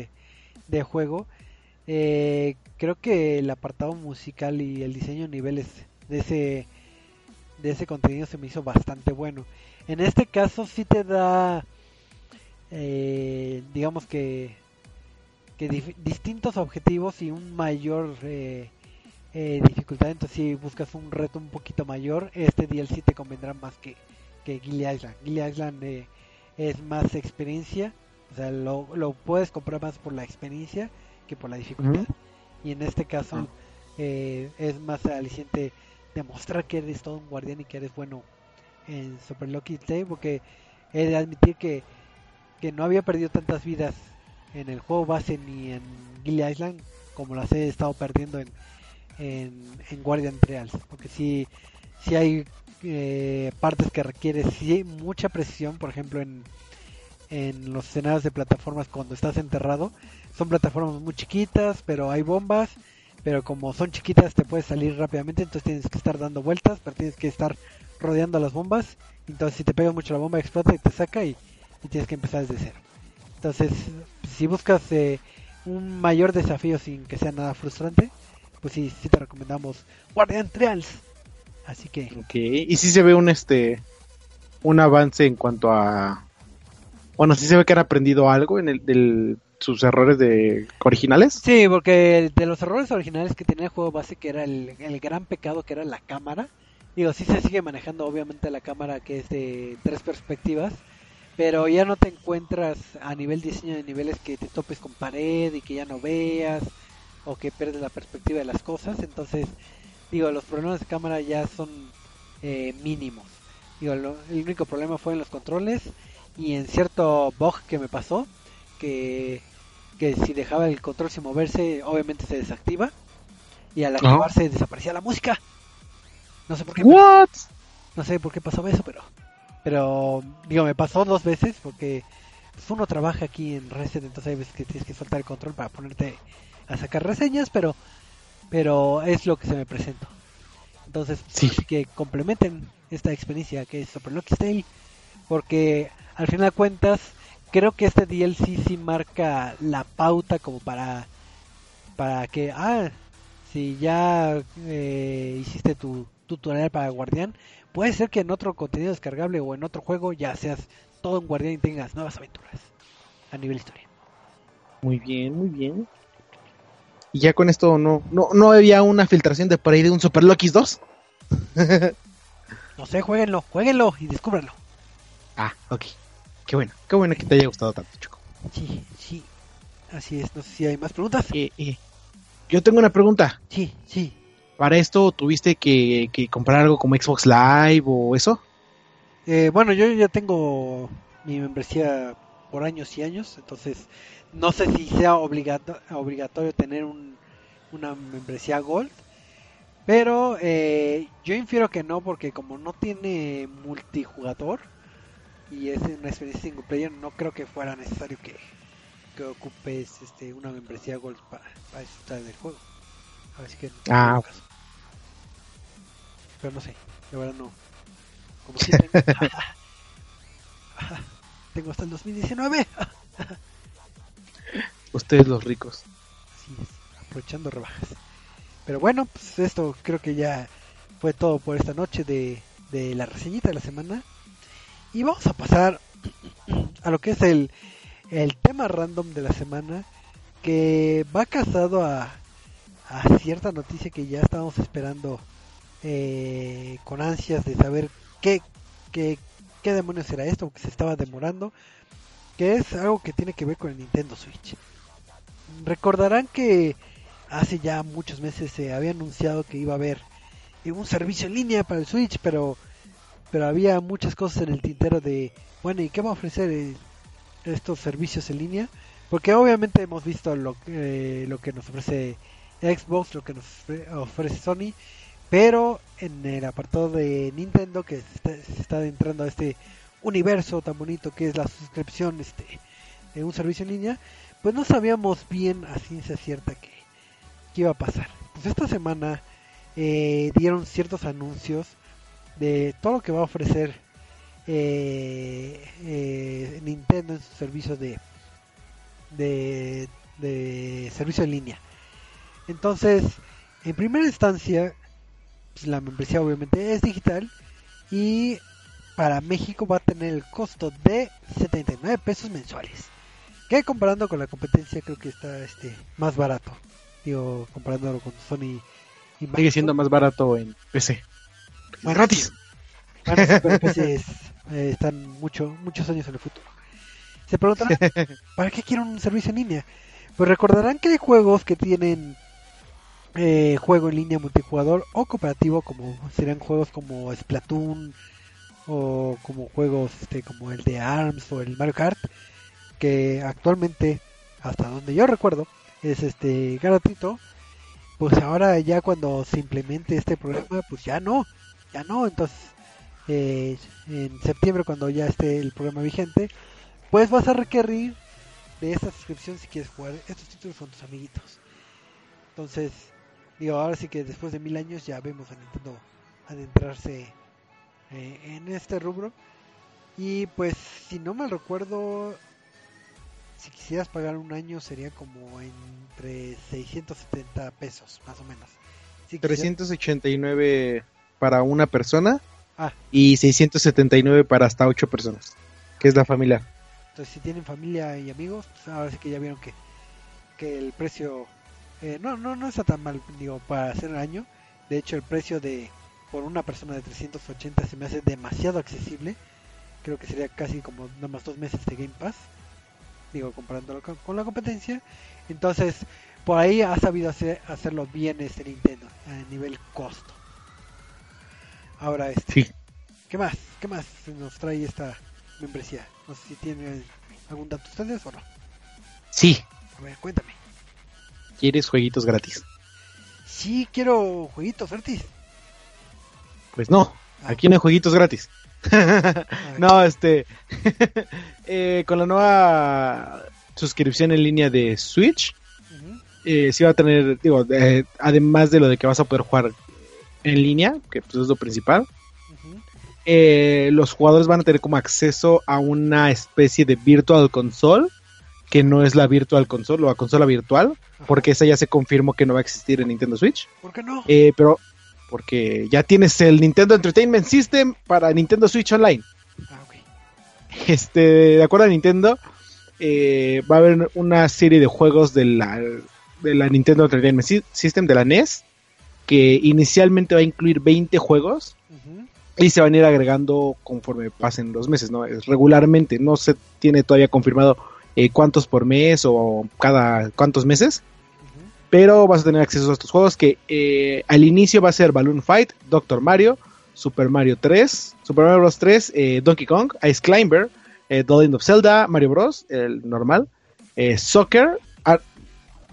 de, juego. eh, creo que el apartado musical y el diseño de niveles de ese de ese contenido se me hizo bastante bueno. En este caso sí te da, eh, digamos que que distintos objetivos y un mayor eh, eh, dificultad. Entonces, si buscas un reto un poquito mayor, este DLC te convendrá más que, que Gilly Island. Gilly Island eh, es más experiencia, o sea, lo, lo puedes comprar más por la experiencia que por la dificultad. Y en este caso, Ah. eh, es más aliciente demostrar que eres todo un guardián y que eres bueno en Super Lucky Day, porque he de admitir que, que no había perdido tantas vidas en el juego base ni en Gilly Island como las he estado perdiendo en, en, en Guardian Trials, porque si si hay eh, partes que requiere sí, mucha precisión, por ejemplo en, en los escenarios de plataformas cuando estás enterrado, son plataformas muy chiquitas, pero hay bombas, pero como son chiquitas te puedes salir rápidamente, entonces tienes que estar dando vueltas, pero tienes que estar rodeando las bombas, entonces si te pega mucho la bomba explota y te saca y, tienes que empezar desde cero. Entonces, si buscas eh, un mayor desafío sin que sea nada frustrante, pues sí, sí te recomendamos Guardian Trials. Así que, Ok, y si se ve un este un avance en cuanto a bueno, si se ve que han aprendido algo en el del sus errores de originales. sí, porque de los errores originales que tenía el juego base, que era el, el gran pecado que era la cámara, digo, sí se sigue manejando obviamente la cámara que es de tres perspectivas, pero ya no te encuentras a nivel diseño de niveles que te topes con pared y que ya no veas o que pierdes la perspectiva de las cosas, entonces digo, los problemas de cámara ya son eh, mínimos. Digo, lo- el único problema fue en los controles y en cierto bug que me pasó, que, que si dejaba el control sin moverse, obviamente se desactiva y al Ajá. activarse desaparecía la música. No sé por qué. What? No sé por qué pasó eso, pero pero digo, me pasó dos veces porque pues, uno trabaja aquí en Reset, entonces hay veces que tienes que soltar el control para ponerte a sacar reseñas, pero pero es lo que se me presentó. Entonces, Sí. así que complementen esta experiencia que es Super Lucky Tale, porque al final de cuentas creo que este DLC sí marca la pauta como para para que ah si ya eh, hiciste tu tutorial para Guardián puede ser que en otro contenido descargable o en otro juego ya seas todo un guardián y tengas nuevas aventuras a nivel historia. Muy bien, muy bien. Y ya con esto no no no había una filtración de por ahí de un Super Lucky's 2. No sé, jueguenlo, jueguenlo y descúbranlo. Ah, ok. Qué bueno, qué bueno que te haya gustado tanto, chico. Sí, sí. Así es, no sé si hay más preguntas. Eh, eh, Yo tengo una pregunta. Sí, sí. ¿Para esto tuviste que, que comprar algo como Xbox Live o eso? Eh, bueno, yo ya tengo mi membresía por años y años, entonces no sé si sea obligato- obligatorio tener un, una membresía Gold, pero eh, yo infiero que no, porque como no tiene multijugador y es una experiencia single player, no creo que fuera necesario que, que ocupes este, una membresía Gold para, para disfrutar del juego. Así que no Ah. caso. Pero no sé, de verdad no. Como [LAUGHS] si tengo, [LAUGHS] tengo hasta el 2019. [LAUGHS] Ustedes los ricos. Aprovechando rebajas. Pero bueno, pues esto creo que ya fue todo por esta noche de, de la reseñita de la semana. Y vamos a pasar a lo que es el, el tema random de la semana, que va casado a, a cierta noticia que ya estábamos esperando eh, con ansias de saber qué, qué, qué demonios era esto, porque se estaba demorando, que es algo que tiene que ver con el Nintendo Switch. Recordarán que hace ya muchos meses se había anunciado que iba a haber eh, un servicio en línea para el Switch, pero pero había muchas cosas en el tintero de, bueno, ¿y qué va a ofrecer eh, estos servicios en línea? Porque obviamente hemos visto lo, que- lo que nos ofrece Xbox, lo que nos ofre- ofrece Sony, pero en el apartado de Nintendo que se está, se está adentrando a este universo tan bonito que es la suscripción este de un servicio en línea, pues no sabíamos bien a ciencia cierta que, que iba a pasar. Pues esta semana eh, dieron ciertos anuncios de todo lo que va a ofrecer eh, eh, Nintendo en sus servicios de, de, de servicio en línea. Entonces, en primera instancia, pues, la membresía obviamente es digital y para México va a tener el costo de 79 pesos mensuales. Que comparando con la competencia creo que está este más barato. Digo, comparándolo con Sony y Sigue siendo más barato en PC. Bueno, gratis. Bueno, pero pues es- [LAUGHS] eh, están mucho, muchos años en el futuro. Se preguntarán, [LAUGHS] ¿para qué quiero un servicio en línea? Pues recordarán que hay juegos que tienen eh, juego en línea multijugador o cooperativo como serían juegos como Splatoon o como juegos este como el de Arms o el Mario Kart que actualmente hasta donde yo recuerdo es este gratuito pues ahora ya cuando se implemente este programa pues ya no ya no. Entonces eh, en septiembre cuando ya esté el programa vigente pues vas a requerir de esa suscripción si quieres jugar estos títulos con tus amiguitos. Entonces digo ahora sí que después de mil años ya vemos a Nintendo adentrarse eh, en este rubro. Y pues si no me recuerdo si quisieras pagar un año sería como entre 670 pesos más o menos si quisieras- 389 para una persona Ah. y 679 para hasta 8 personas, que es la familiar. Entonces, si tienen familia y amigos, pues ahora sí que ya vieron que, que el precio eh, no, no, no está tan mal, digo, para hacer el año. De hecho, el precio de por una persona de 380 se me hace demasiado accesible. Creo que sería casi como nada más dos meses de Game Pass. Digo, comparándolo con, con la competencia. Entonces, por ahí ha sabido hacer, hacerlo bien este Nintendo a nivel costo. Ahora, este, Sí. ¿qué más? ¿Qué más nos trae esta membresía? No sé si tienen algún dato ustedes o no. Sí, A ver, cuéntame. ¿quieres jueguitos gratis? Sí, quiero jueguitos, Artis. Pues no, aquí no hay jueguitos gratis. [LAUGHS] no, este. [LAUGHS] eh, con la nueva suscripción en línea de Switch, eh, sí va a tener, digo, eh, además de lo de que vas a poder jugar en línea, que pues es lo principal, eh, los jugadores van a tener como acceso a una especie de virtual console, que no es la virtual console o la consola virtual, porque esa ya se confirmó que no va a existir en Nintendo Switch. ¿Por qué no? Pero porque ya tienes el Nintendo Entertainment System para Nintendo Switch Online. Ah, ok. Este, de acuerdo a Nintendo, eh, va a haber una serie de juegos de la, de la Nintendo Entertainment Sy- System, de la NES, que inicialmente va a incluir 20 juegos y se van a ir agregando conforme pasen los meses, ¿no? Es regularmente, no se tiene todavía confirmado eh, cuántos por mes o cada cuántos meses. Pero vas a tener acceso a estos juegos que eh, al inicio va a ser Balloon Fight, Doctor Mario, Super Mario 3, Super Mario Bros 3, eh, Donkey Kong, Ice Climber, eh, The Legend of Zelda, Mario Bros, el normal, eh, Soccer, Ar-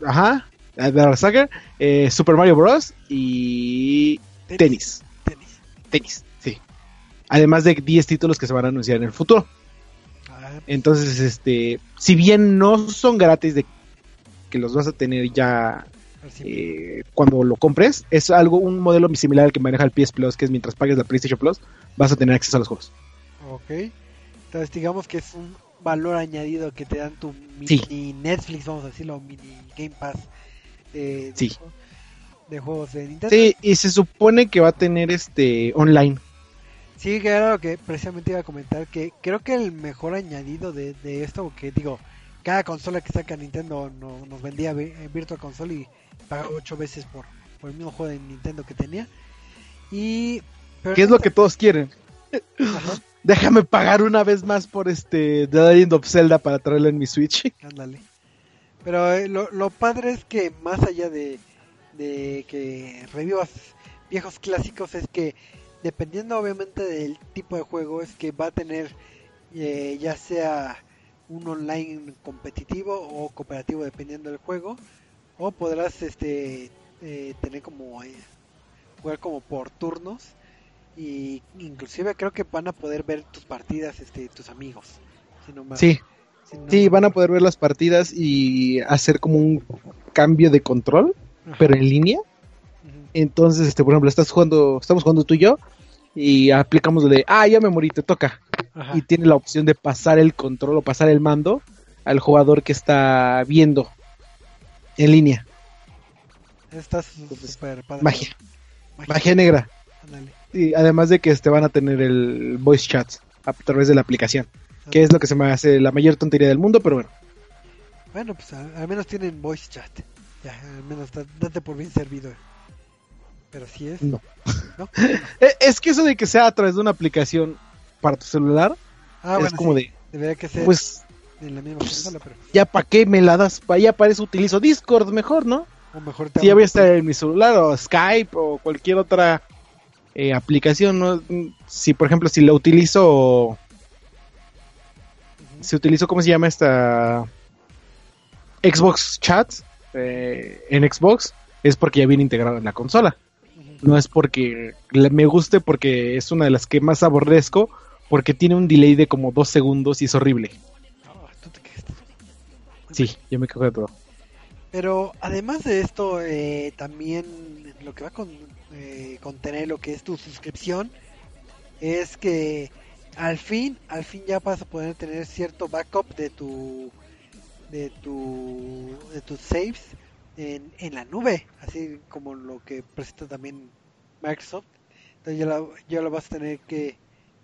ajá, eh, de Soccer, Super Mario Bros y tenis, Tenis. tenis, sí. Además de 10 títulos que se van a anunciar en el futuro. Ah, Entonces, este, si bien no son gratis de que los vas a tener ya eh, cuando lo compres, es algo, un modelo similar al que maneja el PS Plus, que es mientras pagues la PlayStation Plus, vas a tener acceso a los juegos. Ok. Entonces, digamos que es un valor añadido que te dan tu mini Sí. Netflix, vamos a decirlo, mini Game Pass de, de Sí. de juegos de Nintendo. Sí, y se supone que va a tener este online. Sí, que era lo que precisamente iba a comentar, que creo que el mejor añadido de, de esto, porque digo, cada consola que saca Nintendo no- nos vendía vi- Virtual Console y pagaba ocho veces por, por el mismo juego de Nintendo que tenía. Y... ¿Qué es lo que todos quieren? Ajá, [LAUGHS] Déjame pagar una vez más por este The Legend of Zelda para traerlo en mi Switch. [LAUGHS] ándale. Pero eh, lo, lo padre es que más allá de, de que revivas viejos clásicos es que dependiendo obviamente del tipo de juego es que va a tener eh, ya sea un online competitivo o cooperativo dependiendo del juego o podrás este eh, tener como eh, jugar como por turnos y inclusive creo que van a poder ver tus partidas este tus amigos si no mal- Sí, si no sí, van a poder ver las partidas y hacer como un cambio de control, Ajá. pero en línea. Entonces, este, por ejemplo, estás jugando, estamos jugando tú y yo, y aplicamos de, ah, ya me morí, te toca. Ajá. Y tiene la opción de pasar el control o pasar el mando al jugador que está viendo en línea. Está su- Entonces, super padre. Magia, magia negra. Y además de que este, van a tener el voice chat a través de la aplicación, que es lo que se me hace la mayor tontería del mundo, pero bueno. Bueno, pues al, menos tienen voice chat. Ya, al menos da- date por bien servido. Pero si es. No. ¿No? [LAUGHS] Eh, Es que eso de que sea a través de una aplicación para tu celular, Ah, es bueno, como sí, de, Debería que ser pues, en la misma pues, consola, pero. ya para qué me la das, ya para eso utilizo Discord mejor, ¿no? O mejor te Sí, ya voy a estar en mi celular o Skype o cualquier otra eh, aplicación. ¿no? Si, por ejemplo, si la utilizo, si utilizo, ¿cómo se llama esta? Xbox Chat eh, en Xbox, es porque ya viene integrado en la consola. No es porque le- me guste, porque es una de las que más aborrezco, porque tiene un delay de como dos segundos y es horrible. Ah, tú te quejaste. Sí, yo me cago de todo. Pero además de esto, eh, también lo que va a con, eh, contener lo que es tu suscripción es que al fin, al fin ya vas a poder tener cierto backup de tu de tu de tus saves en, en la nube, así como lo que presenta también Microsoft. Entonces ya la, ya lo vas a tener que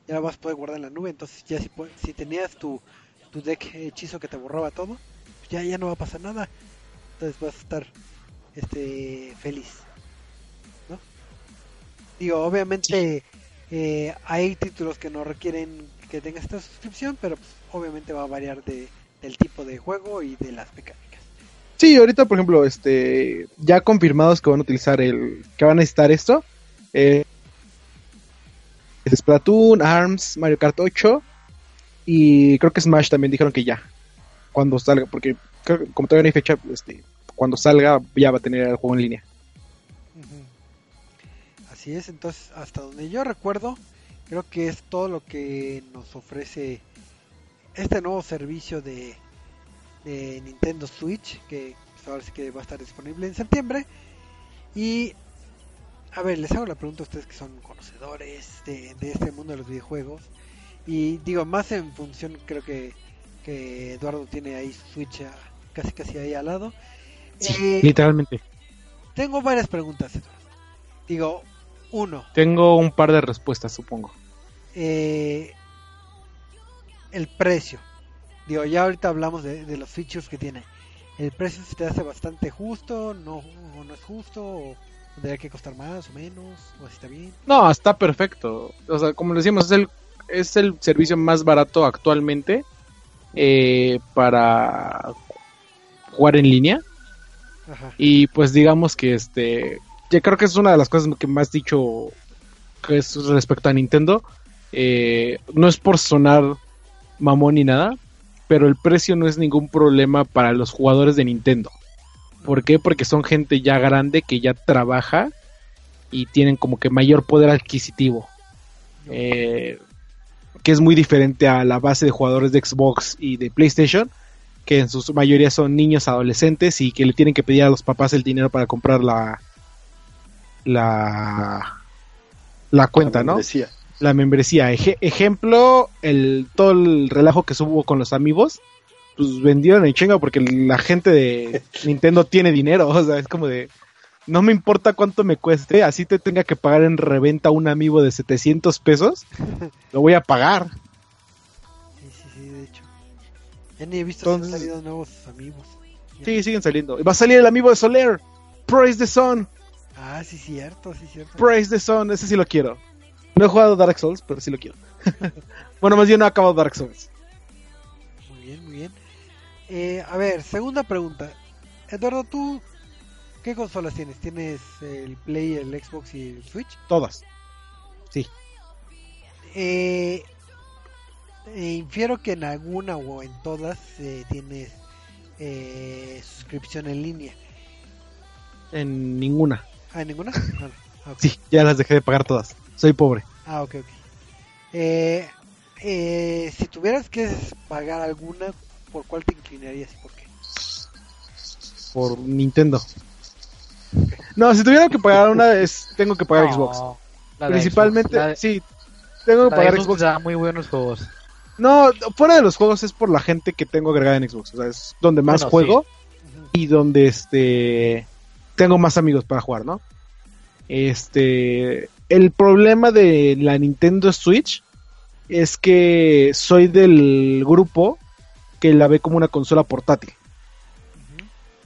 ya lo vas a poder guardar en la nube. Entonces ya si, si tenías tu, tu deck hechizo que te borraba todo, pues ya ya no va a pasar nada entonces vas a estar este feliz ¿no? digo obviamente eh, hay títulos que no requieren que tengas esta suscripción pero pues, obviamente va a variar de, del tipo de juego y de las mecánicas Sí, ahorita, por ejemplo, este, ya confirmados que van a utilizar el, que van a necesitar esto, eh, Splatoon, ARMS, Mario Kart 8 y creo que Smash también dijeron que ya, cuando salga, porque como todavía no hay fecha, este, cuando salga ya va a tener el juego en línea. Así es entonces hasta donde yo recuerdo creo que es todo lo que nos ofrece este nuevo servicio de, de Nintendo Switch que pues, ahora sí que va a estar disponible en septiembre y a ver les hago la pregunta a ustedes que son conocedores de, de este mundo de los videojuegos y digo más en función creo que, que Eduardo tiene ahí su Switch ah, casi casi ahí al lado Eh, Literalmente. tengo varias preguntas Eduardo digo uno Tengo un par de respuestas, supongo. eh, el precio. Digo, ya ahorita hablamos de, de los features que tiene. ¿El precio se te hace bastante justo? ¿No, o no es justo? ¿O tendría que costar más o menos? ¿O así está bien? No, está perfecto. O sea, como decíamos, es el, es el servicio más barato actualmente eh, para jugar en línea. Ajá. Y pues digamos que este, ya creo que es una de las cosas que más dicho que es respecto a Nintendo. Eh, no es por sonar mamón ni nada, pero el precio no es ningún problema para los jugadores de Nintendo. ¿Por qué? Porque son gente ya grande que ya trabaja y tienen como que mayor poder adquisitivo. Eh, que es muy diferente a la base de jugadores de Xbox y de PlayStation, que en su mayoría son niños adolescentes y que le tienen que pedir a los papás el dinero para comprar la la la cuenta, ¿no? Decía. La membresía. Eje- ejemplo, el todo el relajo que subo con los amigos, pues vendieron en chinga porque la gente de [LAUGHS] Nintendo tiene dinero, o sea, es como de no me importa cuánto me cueste, así te tenga que pagar en reventa un amigo de 700 pesos, [LAUGHS] lo voy a pagar. Sí, sí, sí, de hecho. Ya ni he visto si han Entonces- salido nuevos amigos. Sí, siguen saliendo. Va a salir el amigo de Soler. Praise the Sun. Ah, sí, cierto, sí, cierto. Praise the Sun. Ese sí lo quiero. No he jugado Dark Souls, pero sí lo quiero. [LAUGHS] bueno, más bien no he acabado Dark Souls. Muy bien, muy bien. Eh, a ver, segunda pregunta. Eduardo, ¿tú qué consolas tienes? ¿Tienes el Play, el Xbox y el Switch? Todas. Eh, eh, infiero que en alguna o en todas eh, tienes eh, suscripción en línea. En ninguna. ¿Ah, en ninguna? [LAUGHS] Ah. Sí, ya las dejé de pagar todas. Soy pobre. Ah, ok, ok. Eh, eh, si tuvieras que pagar alguna, ¿por cuál te inclinarías y por qué? Por Nintendo. No, si tuviera que pagar una, es, tengo que pagar No, Xbox. Principalmente, Xbox, la de- sí. Tengo que la de pagar Xbox Xbox. da muy buenos juegos. No, fuera de los juegos es por la gente que tengo agregada en Xbox. O sea, es donde más Bueno, juego y donde este tengo más amigos para jugar, ¿no? Este, el problema de la Nintendo Switch es que soy del grupo que la ve como una consola portátil.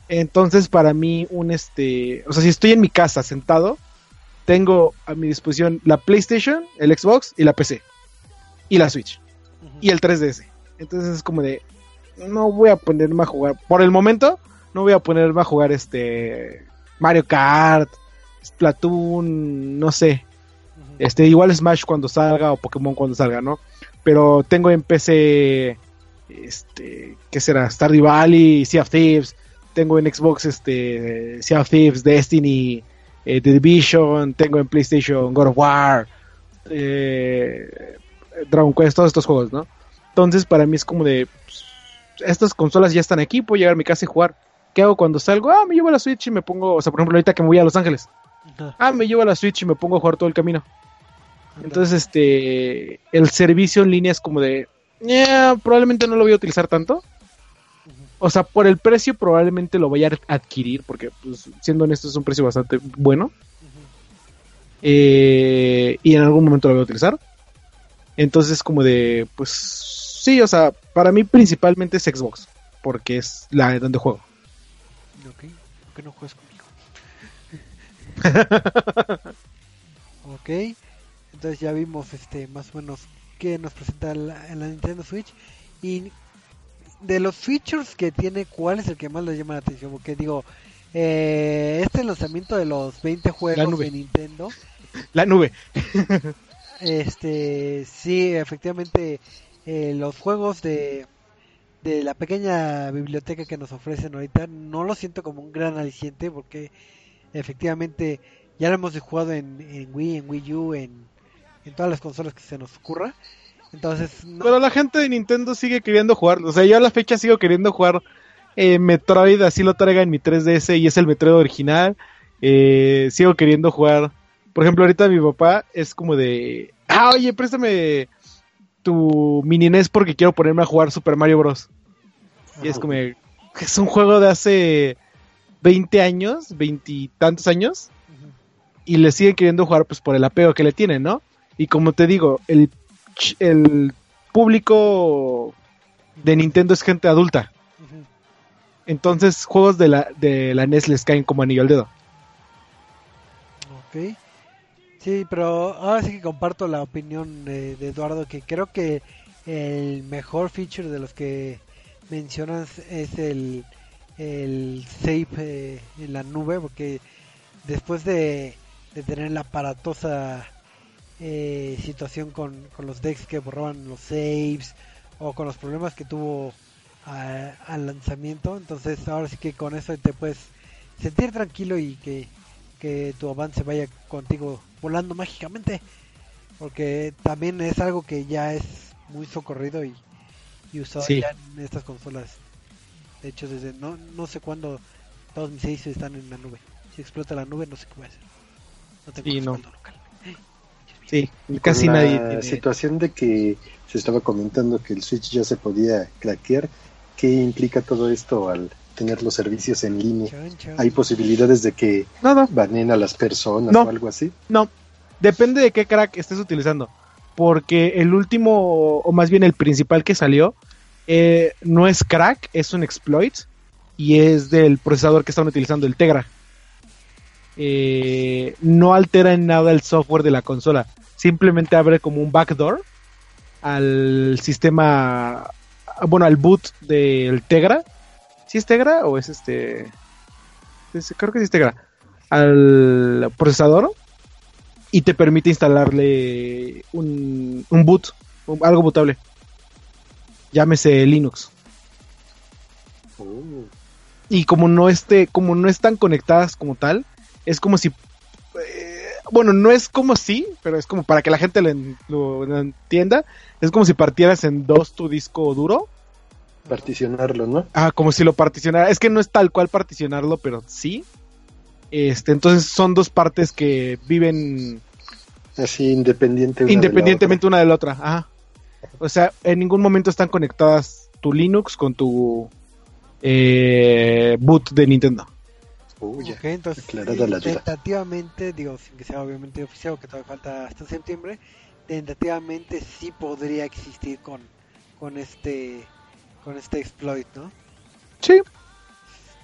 Entonces, para mí, un este. O sea, si estoy en mi casa sentado, tengo a mi disposición la PlayStation, el Xbox y la PC. Y la Switch. Y el 3DS. Entonces es como de. No voy a ponerme a jugar. Por el momento, no voy a ponerme a jugar este. Mario Kart, Splatoon, no sé. Este, igual Smash cuando salga o Pokémon cuando salga, ¿no? Pero tengo en PC, este, ¿qué será? Stardew Valley, Sea of Thieves. Tengo en Xbox, este, Sea of Thieves, Destiny, eh, The Division. Tengo en PlayStation God of War, eh, Dragon Quest, todos estos juegos, ¿no? Entonces para mí es como de, pues, estas consolas ya están aquí, puedo llegar a mi casa y jugar. ¿Qué hago cuando salgo? Ah, me llevo la Switch y me pongo, o sea, por ejemplo, ahorita que me voy a Los Ángeles. Ah, me llevo la Switch y me pongo a jugar todo el camino. Entonces, este, el servicio en línea es como de, "Eh, probablemente no lo voy a utilizar tanto. O sea, por el precio probablemente lo vaya a adquirir, porque, pues, siendo honesto, es un precio bastante bueno. Eh, y en algún momento lo voy a utilizar. Entonces, como de, pues, sí, o sea, para mí principalmente es Xbox, porque es la de donde juego. Ok, ¿por qué no juegas conmigo? [LAUGHS] ok, entonces ya vimos este más o menos qué nos presenta la, en la Nintendo Switch y de los features que tiene, ¿cuál es el que más les llama la atención? Porque digo, eh, este lanzamiento de los 20 juegos de Nintendo, La nube. este sí, efectivamente eh, los juegos de de la pequeña biblioteca que nos ofrecen ahorita no lo siento como un gran aliciente porque efectivamente ya lo hemos jugado en, en Wii, en Wii U, en, en todas las consolas que se nos ocurra. Entonces, no, Pero la gente de Nintendo sigue queriendo jugar. O sea, yo a la fecha sigo queriendo jugar eh, Metroid, así lo traiga en mi 3DS y es el Metroid original. Eh, sigo queriendo jugar. Por ejemplo, ahorita mi papá es como de. Ah, oye, préstame tu mini NES porque quiero ponerme a jugar Super Mario Bros. Y es como. Es un juego de hace 20 años, 20 y tantos años. Ujú. Y le siguen queriendo jugar pues por el apego que le tienen, ¿no? Y como te digo, el, el público de Nintendo es gente adulta. Entonces, juegos de la, de la NES les caen como anillo al dedo. Ok. Sí, pero ahora sí que comparto la opinión de, de Eduardo, que creo que el mejor feature de los que mencionas es el, el save eh, en la nube, porque después de, de tener la aparatosa eh, situación con, con los decks que borraban los saves o con los problemas que tuvo a- al lanzamiento, entonces ahora sí que con eso te puedes sentir tranquilo y que que tu avance vaya contigo volando mágicamente porque también es algo que ya es muy socorrido y, y usado Sí. ya en estas consolas. De hecho desde no no sé cuándo todos mis saves están en la nube. Si explota la nube no sé qué voy a hacer. No tengo Sí, no. respaldo local Sí, Con casi la nadie tiene. situación de que se estaba comentando que el Switch ya se podía craquear, ¿qué implica todo esto al tener los servicios en línea? ¿Hay posibilidades de que No, no, baneen a las personas No. o algo así? no. Depende de qué crack estés utilizando. Porque el último, o más bien el principal que salió, eh, no es crack, es un exploit. Y es del procesador que están utilizando, el Tegra. Eh, no altera en nada el software de la consola. Simplemente abre como un backdoor al sistema, bueno, al boot del Tegra. ¿Sí es Tegra o es este? es- creo que sí es Tegra. Al procesador y te permite instalarle un, un boot, un- algo bootable. Llámese Linux. Oh, Y como no esté, como no están conectadas como tal, es como si eh, bueno, no es como si, pero es como para que la gente lo, en- lo- lo entienda, es como si partieras en dos tu disco duro, particionarlo, ¿no? ah, como si lo particionara, es que no es tal cual particionarlo, pero sí. Este, entonces son dos partes que viven Así independiente una de la independientemente una de la otra. Ajá. O sea, en ningún momento están conectadas tu Linux con tu eh, boot de Nintendo. Ok, entonces tentativamente, digo, sin que sea obviamente oficial, que todavía falta hasta septiembre, tentativamente sí podría existir con, con este con este exploit, ¿no? Sí.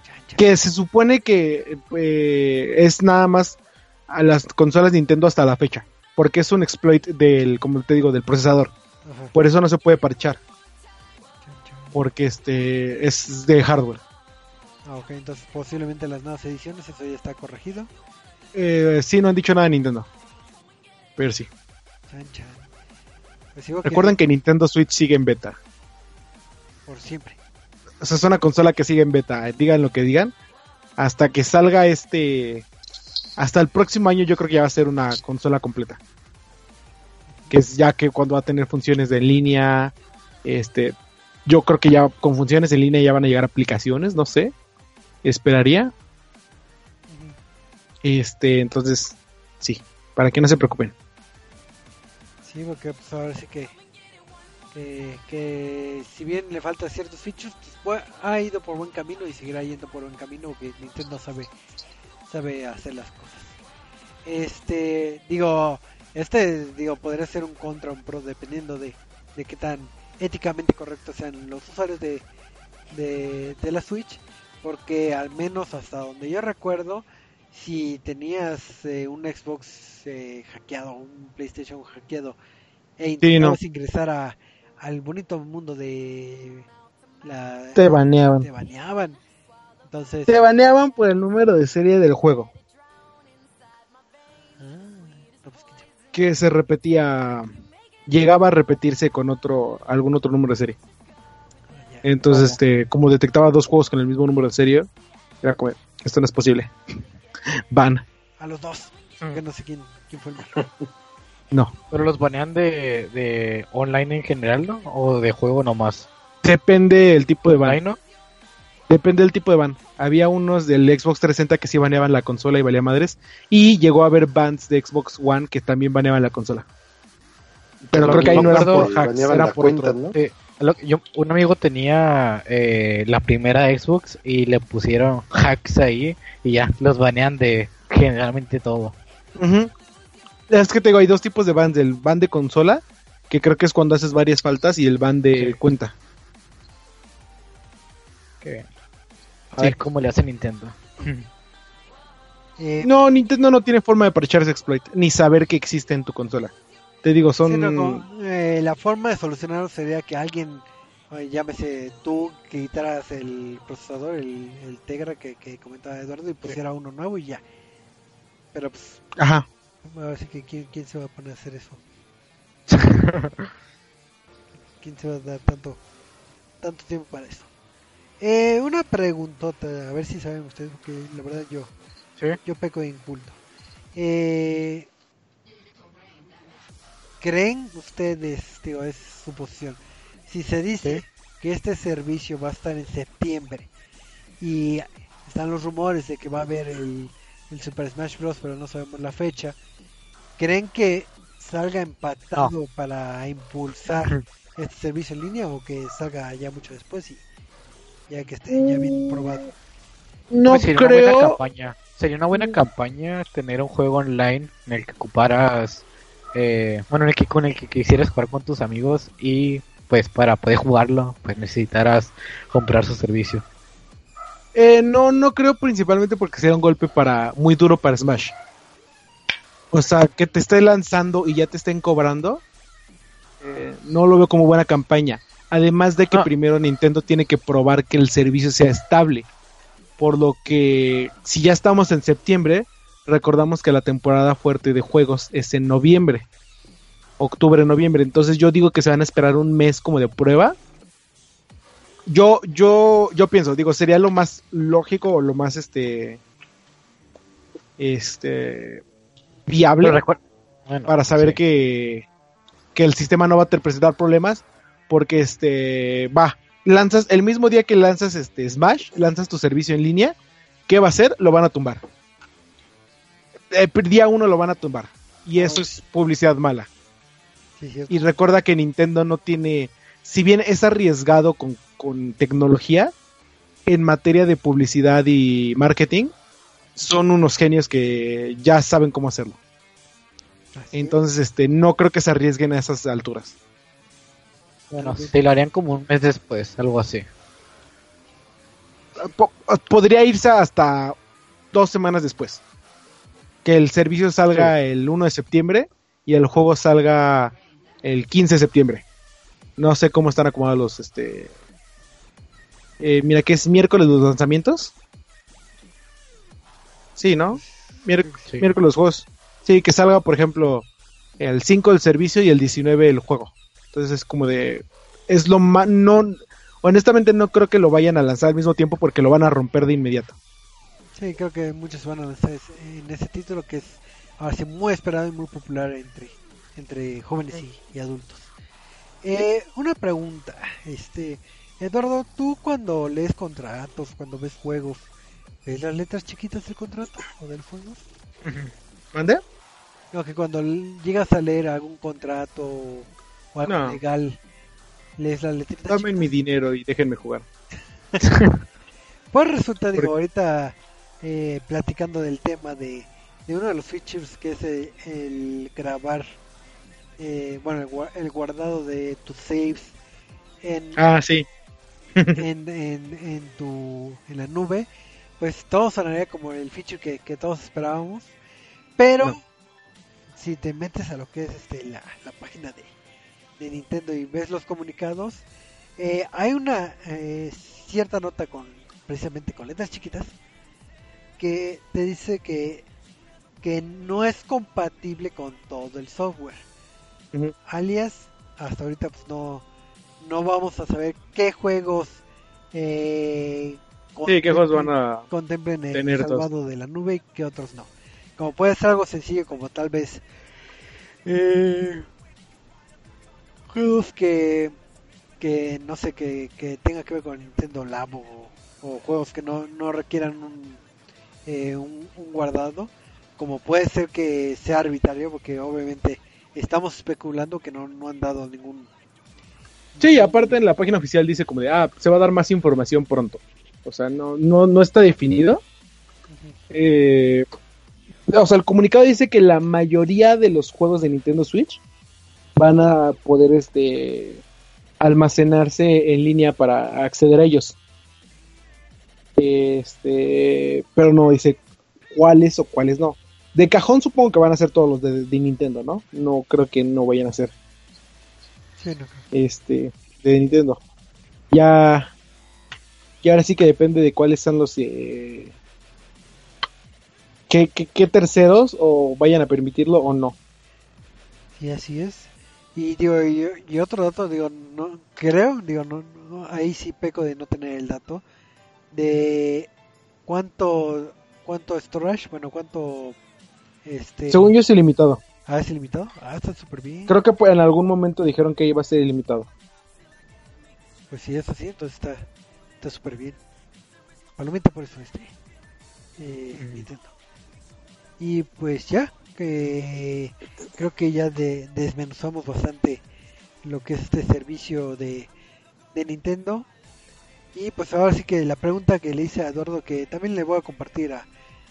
Chan, chan. Que se supone que eh, es nada más a las consolas Nintendo hasta la fecha. Porque es un exploit del, como te digo, del procesador. Ajá. Por eso no se puede parchar. Chan, chan. Porque este es de hardware. Ah, ok, entonces posiblemente las nuevas ediciones, eso ya está corregido. Eh, sí, no han dicho nada de Nintendo. Pero sí. Chan, chan. Pues digo que Recuerden que Nintendo Switch sigue en beta. por siempre. O sea, es una consola que sigue en beta. Digan lo que digan. Hasta que salga este. Hasta el próximo año, yo creo que ya va a ser una consola completa. Que es ya que cuando va a tener funciones de línea. Este. Yo creo que ya con funciones en línea ya van a llegar aplicaciones, no sé. Esperaría. Este, entonces, sí. Para que no se preocupen. Sí, porque pues ahora sí que, que, que si bien le falta ciertos features, pues, ha ido por buen camino y seguirá yendo por buen camino que Nintendo sabe sabe hacer las cosas. Este, digo, este digo podría ser un contra un pro dependiendo de, de qué tan éticamente correctos sean los usuarios de, de, de la Switch, porque al menos hasta donde yo recuerdo, si tenías eh, un Xbox eh, hackeado, un PlayStation hackeado, e intentabas ingresar a, al bonito mundo de la... Te baneaban. te baneaban. Entonces... Te baneaban por el número de serie del juego. Ah, pues. Que se repetía. Llegaba a repetirse con otro. algún otro número de serie. Entonces, este, como detectaba dos juegos con el mismo número de serie, era como, esto no es posible. [LAUGHS] Van. A los dos. Mm. Que no sé quién, quién fue el malo. [LAUGHS] No. Pero los banean de, de online en general, ¿no? O de juego nomás. Depende el tipo de Online, ban. ¿no? Depende del tipo de ban. Había unos del Xbox 360 que sí baneaban la consola y valía madres. Y llegó a haber bans de Xbox One que también baneaban la consola. Pero creo que ahí no era por hacks, era por cuenta, otro. ¿no? Sí, lo- yo, un amigo tenía eh, la primera Xbox y le pusieron hacks ahí y ya los banean de generalmente todo. Es que te digo, hay dos tipos de bans, el ban de consola, que creo que es cuando haces varias faltas, y el ban de Sí. cuenta. Que, a Sí. ver cómo le hace Nintendo. Eh, No, Nintendo no tiene forma de parchar ese exploit, ni saber que existe en tu consola. Te digo, son... sí, eh, la forma de solucionarlo sería que alguien, llámese tú, que quitaras el procesador, el, el Tegra que, que comentaba Eduardo, y pusiera uno nuevo y ya. Pero pues, Ajá. así que ¿quién, quién se va a poner a hacer eso? [LAUGHS] ¿Quién se va a dar tanto, tanto tiempo para eso? Eh, una preguntota, a ver si saben ustedes, porque la verdad yo, Sí. yo peco de inculto. Eh, ¿Creen ustedes, digo, es suposición, si se dice que este servicio va a estar en septiembre y están los rumores de que va a haber el, el Super Smash Bros, pero no sabemos la fecha, ¿creen que salga empatado para impulsar [LAUGHS] este servicio en línea o que salga ya mucho después y ya que esté ya bien probado? No Pues sería una buena creo... campaña. Sería una buena campaña tener un juego online en el que ocuparas, eh, bueno, en el que con el que quisieras jugar con tus amigos y pues para poder jugarlo, pues necesitaras comprar su servicio. Eh, no, no creo principalmente porque sea un golpe para muy duro para Smash. O sea, que te esté lanzando y ya te estén cobrando, eh, no lo veo como buena campaña. Además de que primero Nintendo tiene que probar que el servicio sea estable. Por lo que, si ya estamos en septiembre, recordamos que la temporada fuerte de juegos es en noviembre. Octubre, noviembre. Entonces yo digo que se van a esperar un mes como de prueba yo, yo, yo pienso, digo, sería lo más lógico o lo más este, este, viable bueno, para saber sí. que, que el sistema no va a te- presentar problemas, porque este, va, lanzas, el mismo día que lanzas este Smash, lanzas tu servicio en línea, ¿qué va a hacer? Lo van a tumbar. Eh, día uno lo van a tumbar. Y eso es publicidad mala. Sí. Y recuerda que Nintendo no tiene, si bien es arriesgado con, con tecnología, en materia de publicidad y marketing, son unos genios que ya saben cómo hacerlo. Así Entonces, este, no creo que se arriesguen a esas alturas. Bueno, sí, lo harían como un mes después, algo así. Po- podría irse hasta dos semanas después. Que el servicio salga el 1 de septiembre y el juego salga el 15 de septiembre. No sé cómo están acomodados los, este, eh, mira que es miércoles los lanzamientos. Sí, ¿no? Mier- Sí. Miércoles los juegos. Sí, que salga, por ejemplo, el 5 el servicio y el 19 el juego. Entonces es como de... Es lo más... No, honestamente no creo que lo vayan a lanzar al mismo tiempo porque lo van a romper de inmediato. Sí, creo que muchos van a lanzar ese- en ese título que es ahora sí muy esperado y muy popular entre, entre jóvenes y, y adultos. Eh, una pregunta, este Eduardo, tú cuando lees contratos, cuando ves juegos, ¿ves las letras chiquitas del contrato o del juego? ¿Mande? No, que cuando llegas a leer algún contrato o algo No. legal, lees las letritas Dame chiquitas. mi dinero y déjenme jugar. [LAUGHS] Pues resulta, digo, ahorita eh, platicando del tema de, de uno de los features que es el, el grabar, eh, bueno, el, el guardado de tus saves en, Ah, sí. [LAUGHS] en, en, en tu, en la nube, pues todo sonaría como el feature que, que todos esperábamos, pero No. si te metes a lo que es este la, la página de, de Nintendo y ves los comunicados, eh, hay una eh, cierta nota con precisamente con letras chiquitas que te dice que que no es compatible con todo el software. Alias, hasta ahorita pues no no vamos a saber qué juegos eh, Sí, ¿qué juegos van a...? contemplen el todos? salvado de la nube y que otros no. Como puede ser algo sencillo como tal vez eh, juegos que que no sé que, que tenga que ver con Nintendo Labo o, o juegos que no, no requieran un, eh, un, un guardado como puede ser que sea arbitrario porque obviamente estamos especulando que no, no han dado ningún Sí, aparte en la página oficial dice como de, ah, se va a dar más información pronto. O sea, no, no, no está definido. Eh, o sea, el comunicado dice que la mayoría de los juegos de Nintendo Switch van a poder este almacenarse en línea para acceder a ellos. Este, pero no dice cuáles o cuáles no. De cajón supongo que van a ser todos los de, de Nintendo, ¿no? No creo que no vayan a ser Sí, no creo. este de Nintendo. Ya y ahora sí que depende de cuáles son los eh, qué, qué- qué terceros o vayan a permitirlo o no. Sí, así es. Y digo, y, y otro dato, digo, no creo, digo, no, no, ahí sí peco de no tener el dato de cuánto cuánto storage, bueno, cuánto este Según yo es ilimitado. ah, es ilimitado. Ah, está súper bien. Creo que pues, en algún momento dijeron que iba a ser ilimitado. Pues si es así, entonces está está súper bien. Palomita por eso este eh, Ujú. Nintendo. Y pues ya, que creo que ya de- desmenuzamos bastante lo que es este servicio de, de Nintendo. Y pues ahora sí que la pregunta que le hice a Eduardo, que también le voy a compartir a,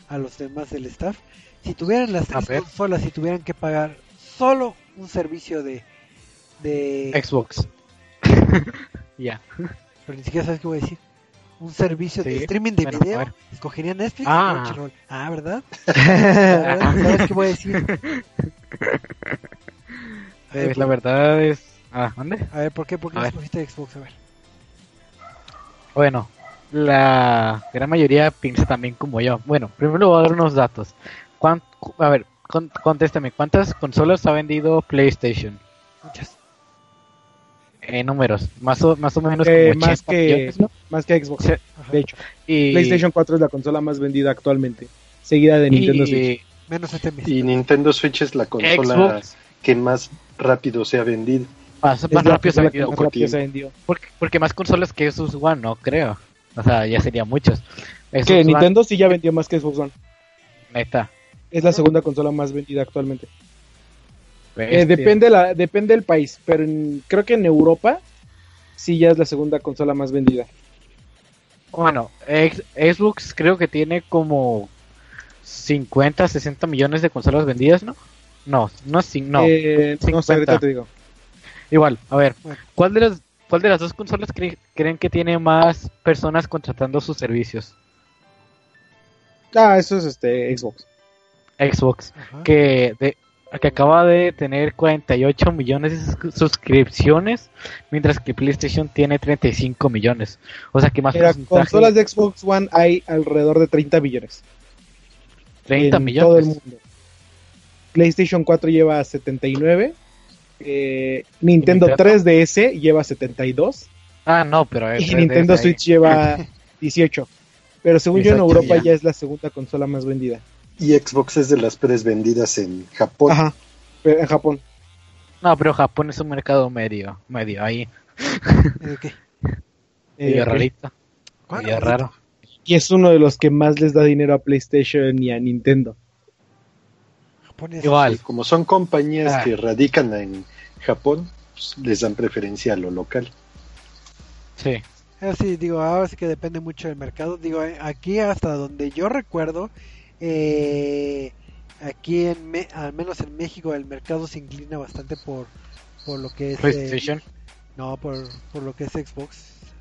a los demás del staff. Si tuvieran las tres consolas, si tuvieran que pagar solo un servicio de... de Xbox. [LAUGHS] ya. pero ni siquiera sabes qué voy a decir. Un servicio de streaming de bueno, video. ver. ¿Escogería Netflix Ah. o Crunchyroll? Ah, [LAUGHS] ¿verdad? ¿Sabes qué voy a decir? [LAUGHS] A ver, Eh, la verdad es... Ah, ¿dónde? A ver, ¿por qué? ¿Por qué escogiste Xbox? A ver. Bueno, la gran mayoría piensa también como yo. Bueno, primero voy a dar unos datos. ¿Cuán- cu- a ver, con- contéstame, ¿cuántas consolas ha vendido PlayStation? Muchas. En números, más o, más o menos Eh, como más 80 que millones, ¿no? más que Xbox. Sí. De hecho, Y, PlayStation 4 es la consola más vendida actualmente, seguida de Nintendo y Switch. Menos este mes. Y Nintendo Switch es la consola Xbox que más rápido se ha vendido. Más, más rápido se más rápido vendió. Porque, porque más consolas que Xbox One, no creo. O sea, ya serían muchos. Que One, Nintendo sí ya vendió más que Xbox One. neta. Es la segunda consola más vendida actualmente. Eh, depende, la, depende del país, pero en- creo que en Europa sí ya es la segunda consola más vendida. Bueno, ex- Xbox creo que tiene como 50, 60 millones de consolas vendidas, ¿no? No, no, no. Eh, no sé, 50. ahorita te digo. Igual, a ver. ¿cuál de las, cuál de las dos consolas cre- creen que tiene más personas contratando sus servicios? Ah, eso es este Xbox. Xbox. Ajá. Que de, que acaba de tener 48 millones de sus- suscripciones, mientras que PlayStation tiene 35 millones. O sea que más Mira, porcentaje, consolas de Xbox One hay alrededor de 30 billones. 30 en millones. todo el mundo. PlayStation 4 lleva 79. Eh, Nintendo Nintendo? 3DS lleva 72. Ah, no, pero Y es- Nintendo. Switch lleva [LAUGHS] 18. Pero según yo en 18 Europa ya. ya es la segunda consola más vendida. Y Xbox es de las tres vendidas en Japón. Ajá. Pero en Japón. No, pero Japón es un mercado medio, medio ahí, [LAUGHS] Eh, ¿qué? medio Eh, rarito, ¿Cuál? medio raro. Y es uno de los que más les da dinero a PlayStation y a Nintendo. Igual. Como son compañías Ah. que radican en Japón, pues, les dan preferencia a lo local. Sí. Ahora sí, digo, ahora sí que depende mucho del mercado. Digo, eh, aquí hasta donde yo recuerdo, eh, aquí en Me- al menos en México el mercado se inclina bastante por, por lo que es... eh, PlayStation. no, por, por lo que es Xbox,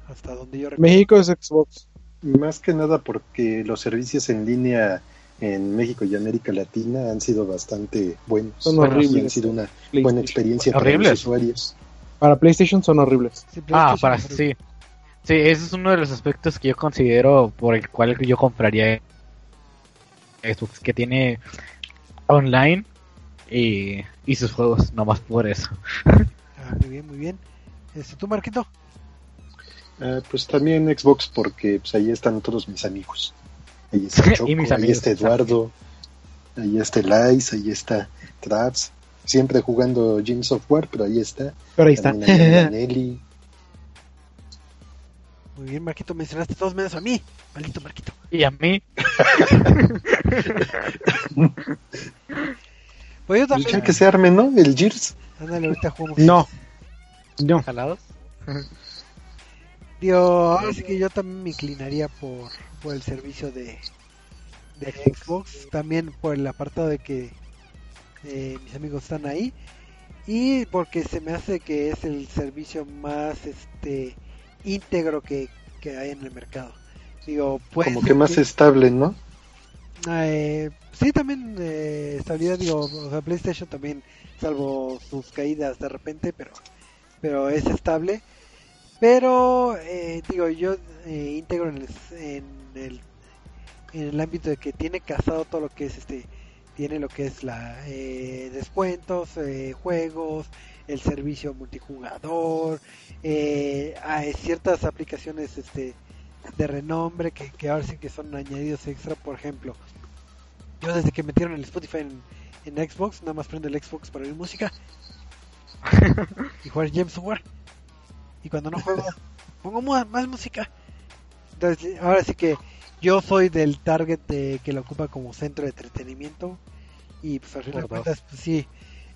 hasta donde yo recuerdo. México es Xbox. Más que nada porque los servicios en línea en México y América Latina han sido bastante buenos. Son Y horribles. han sido una buena experiencia para Horribles. los usuarios. Para PlayStation son horribles. Sí, Ah, para sí. Sí, ese es uno de los aspectos que yo considero por el cual yo compraría Xbox, que tiene online y, y sus juegos, nomás por eso. Ah, muy bien, muy bien. Este, ¿Tú, Marquito? Ah, pues también Xbox porque pues, ahí están todos mis amigos. Ahí está [LAUGHS] Y Choco, mis ahí está Eduardo, ahí está Elias, ahí está Traps. Siempre jugando Gems of War, pero ahí está. Pero ahí está. [LAUGHS] Nelly. Muy bien, Marquito, mencionaste todos menos a mí. Maldito Marquito. Y a mí, [LAUGHS] Pues yo Pues también. ya que se arme, ¿no? El Gears. Ándale, ahorita jugamos. No. No. jalados. Digo, ahora sí que yo también me inclinaría por, por el servicio de, de Xbox, también por el apartado de que eh, mis amigos están ahí y porque se me hace que es el servicio más este íntegro que, que hay en el mercado. Digo, pues Como que más estable, ¿no? eh, sí, también eh, estabilidad, digo, o sea, PlayStation también, salvo sus caídas de repente, pero, pero es estable. Pero, eh, digo, yo eh, integro en el, en, el, en el ámbito de que tiene casado todo lo que es este, tiene lo que es la eh, descuentos, eh, juegos, el servicio multijugador, eh, hay ciertas aplicaciones este de renombre que, que ahora sí que son añadidos extra, por ejemplo. Yo desde que metieron el Spotify en, en Xbox, nada más prendo el Xbox para oír música [LAUGHS] y jugar James War. Y cuando no juego, pongo más música. Entonces, ahora sí que yo soy del target de, que lo ocupa como centro de entretenimiento. Y pues al final de cuentas, pues sí,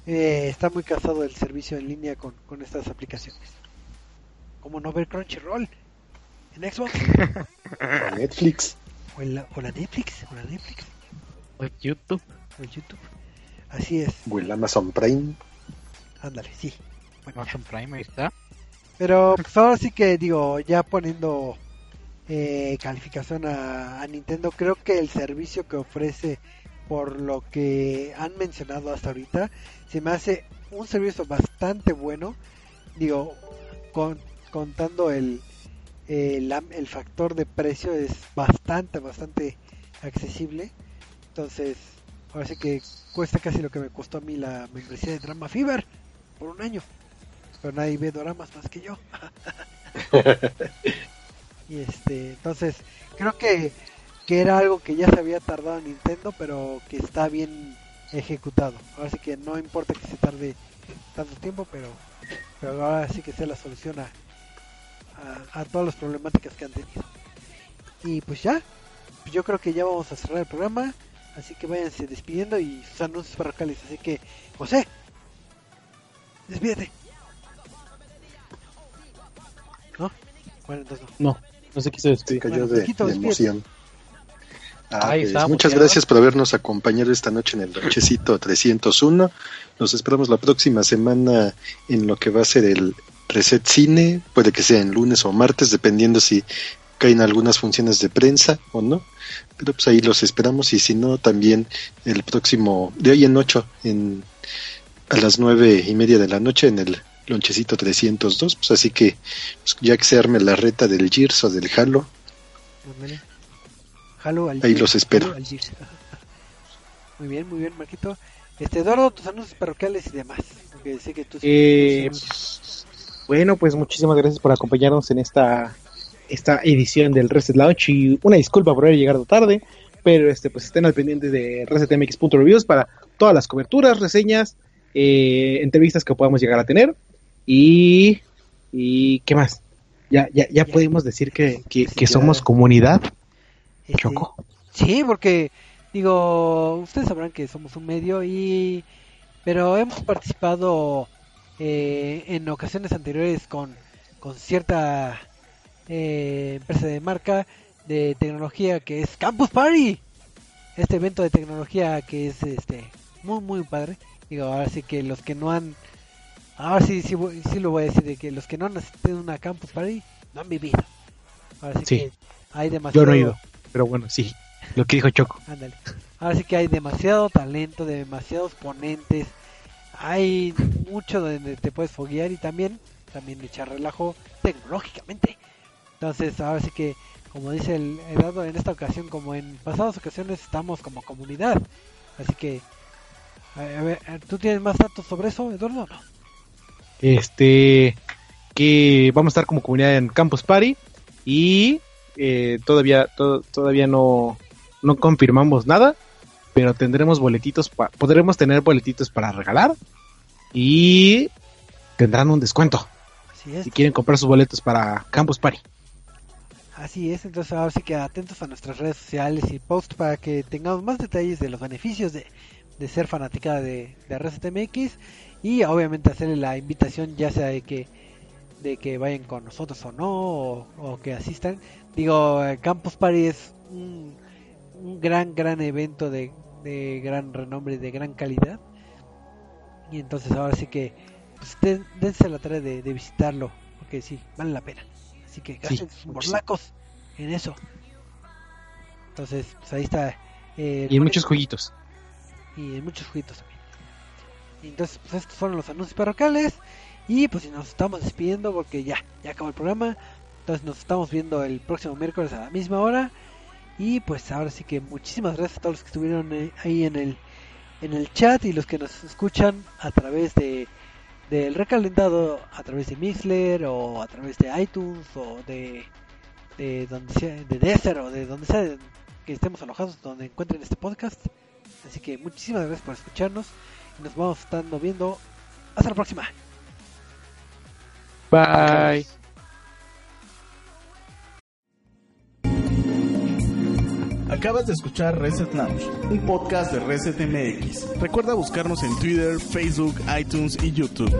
eh, está muy casado el servicio en línea con, con estas aplicaciones. Como no ver Crunchyroll en Xbox [LAUGHS] O Netflix. o, en la, o la Netflix, o la Netflix, O YouTube. o el YouTube. Así es, O el Amazon Prime. ándale, sí. Bueno, Amazon Prime, ahí está. Pero pues ahora sí que digo, ya poniendo eh, calificación a, Nintendo, creo que el servicio que ofrece por lo que han mencionado hasta ahorita, se me hace un servicio bastante bueno. Digo, con, contando el, el, el factor de precio es bastante, bastante accesible. Entonces, ahora sí que cuesta casi lo que me costó a mí la membresía de Drama Fever por un año. Pero nadie ve doramas más que yo. [LAUGHS] y este, entonces, creo que, que era algo que ya se había tardado en Nintendo, pero que está bien ejecutado. Ahora sí que no importa que se tarde tanto tiempo, pero, pero ahora sí que sea la solución a, a, a todas las problemáticas que han tenido. Y pues ya, yo creo que ya vamos a cerrar el programa. Así que váyanse despidiendo y sus anuncios parroquiales. Así que, José, despídete. ¿No? Bueno, entonces no. No, no se quiso despedir. Se cayó Bueno, de, emoción. Ah, Ahí pues, está, muchas gracias por habernos acompañado esta noche en el Nochecito 301. Nos esperamos la próxima semana en lo que va a ser el Reset Cine. Puede que sea en lunes o martes, dependiendo si caen algunas funciones de prensa o no. Pero pues ahí los esperamos y si no, también el próximo, de hoy en ocho, en a las nueve y media de la noche en el lonchecito 302. Pues así que pues, ya que se arme la reta del Gears o del Halo, Ándale. Halo al Ahí Gears, los espero. Halo al Gears. [LAUGHS] Muy bien, muy bien, Marquito. Este, Eduardo, tus anuncios parroquiales y demás. Porque sé que tú Eh, Bueno, pues muchísimas gracias por acompañarnos en esta, esta edición del Reset Launch y una disculpa por haber llegado tarde, pero este pues estén al pendiente de resetmx.reviews para todas las coberturas, reseñas, eh, entrevistas que podamos llegar a tener y, y ¿qué más? Ya, ya, ya Ya. podemos decir que, que, Sí, que ya. somos comunidad, Este, Choco. Sí, porque digo, ustedes sabrán que somos un medio y pero hemos participado eh, en ocasiones anteriores con, con cierta eh, empresa de marca de tecnología que es Campus Party. Este evento de tecnología que es este muy muy padre. Digo, ahora sí que los que no han ahora sí sí, sí lo voy a decir de que los que no han asistido a una Campus Party no han vivido. Ahora sí, Sí. que hay demasiado Yo no he ido, pero bueno, sí, lo que dijo Choco. Ándale. Ahora sí que hay demasiado talento, demasiados ponentes. Hay mucho donde te puedes foguear y también, también echar relajo tecnológicamente. Entonces, ahora sí que, como dice el Eduardo, en esta ocasión, como en pasadas ocasiones, estamos como comunidad. Así que, a ver, ¿tú tienes más datos sobre eso, Eduardo? o No. Este que vamos a estar como comunidad en Campus Party y eh, todavía to- todavía no no confirmamos nada pero tendremos boletitos podremos tener boletitos para regalar y tendrán un descuento Así es. si quieren comprar sus boletos para Campus Party Así es, entonces ahora sí que atentos a nuestras redes sociales y post para que tengamos más detalles de los beneficios de, de ser fanática de, de RCTMX y obviamente hacerle la invitación ya sea de que de que vayan con nosotros o no o, o que asistan. Digo, Campus Party es un, un gran, gran evento de, de gran renombre de gran calidad y entonces ahora sí que pues, den- dense la tarea de, de visitarlo porque sí, vale la pena. Así que gasten sus muchísimo. morlacos en eso. Entonces, pues ahí está. eh, y en muchos jueguitos y en muchos jueguitos entonces, pues estos fueron los anuncios parroquiales. Y pues nos estamos despidiendo porque ya, ya acabó el programa. Entonces nos estamos viendo el próximo miércoles a la misma hora. Y pues ahora sí que muchísimas gracias a todos los que estuvieron eh, ahí en el, en el chat y los que nos escuchan a través de del recalentado, a través de Mixler o a través de iTunes o de, de donde sea, de Deezer o de donde sea que estemos alojados, donde encuentren este podcast. Así que muchísimas gracias por escucharnos nos vamos estando viendo. Hasta la próxima. bye Acabas de escuchar Reset Lounge, un podcast de Reset MX. Recuerda buscarnos en Twitter, Facebook, iTunes y YouTube.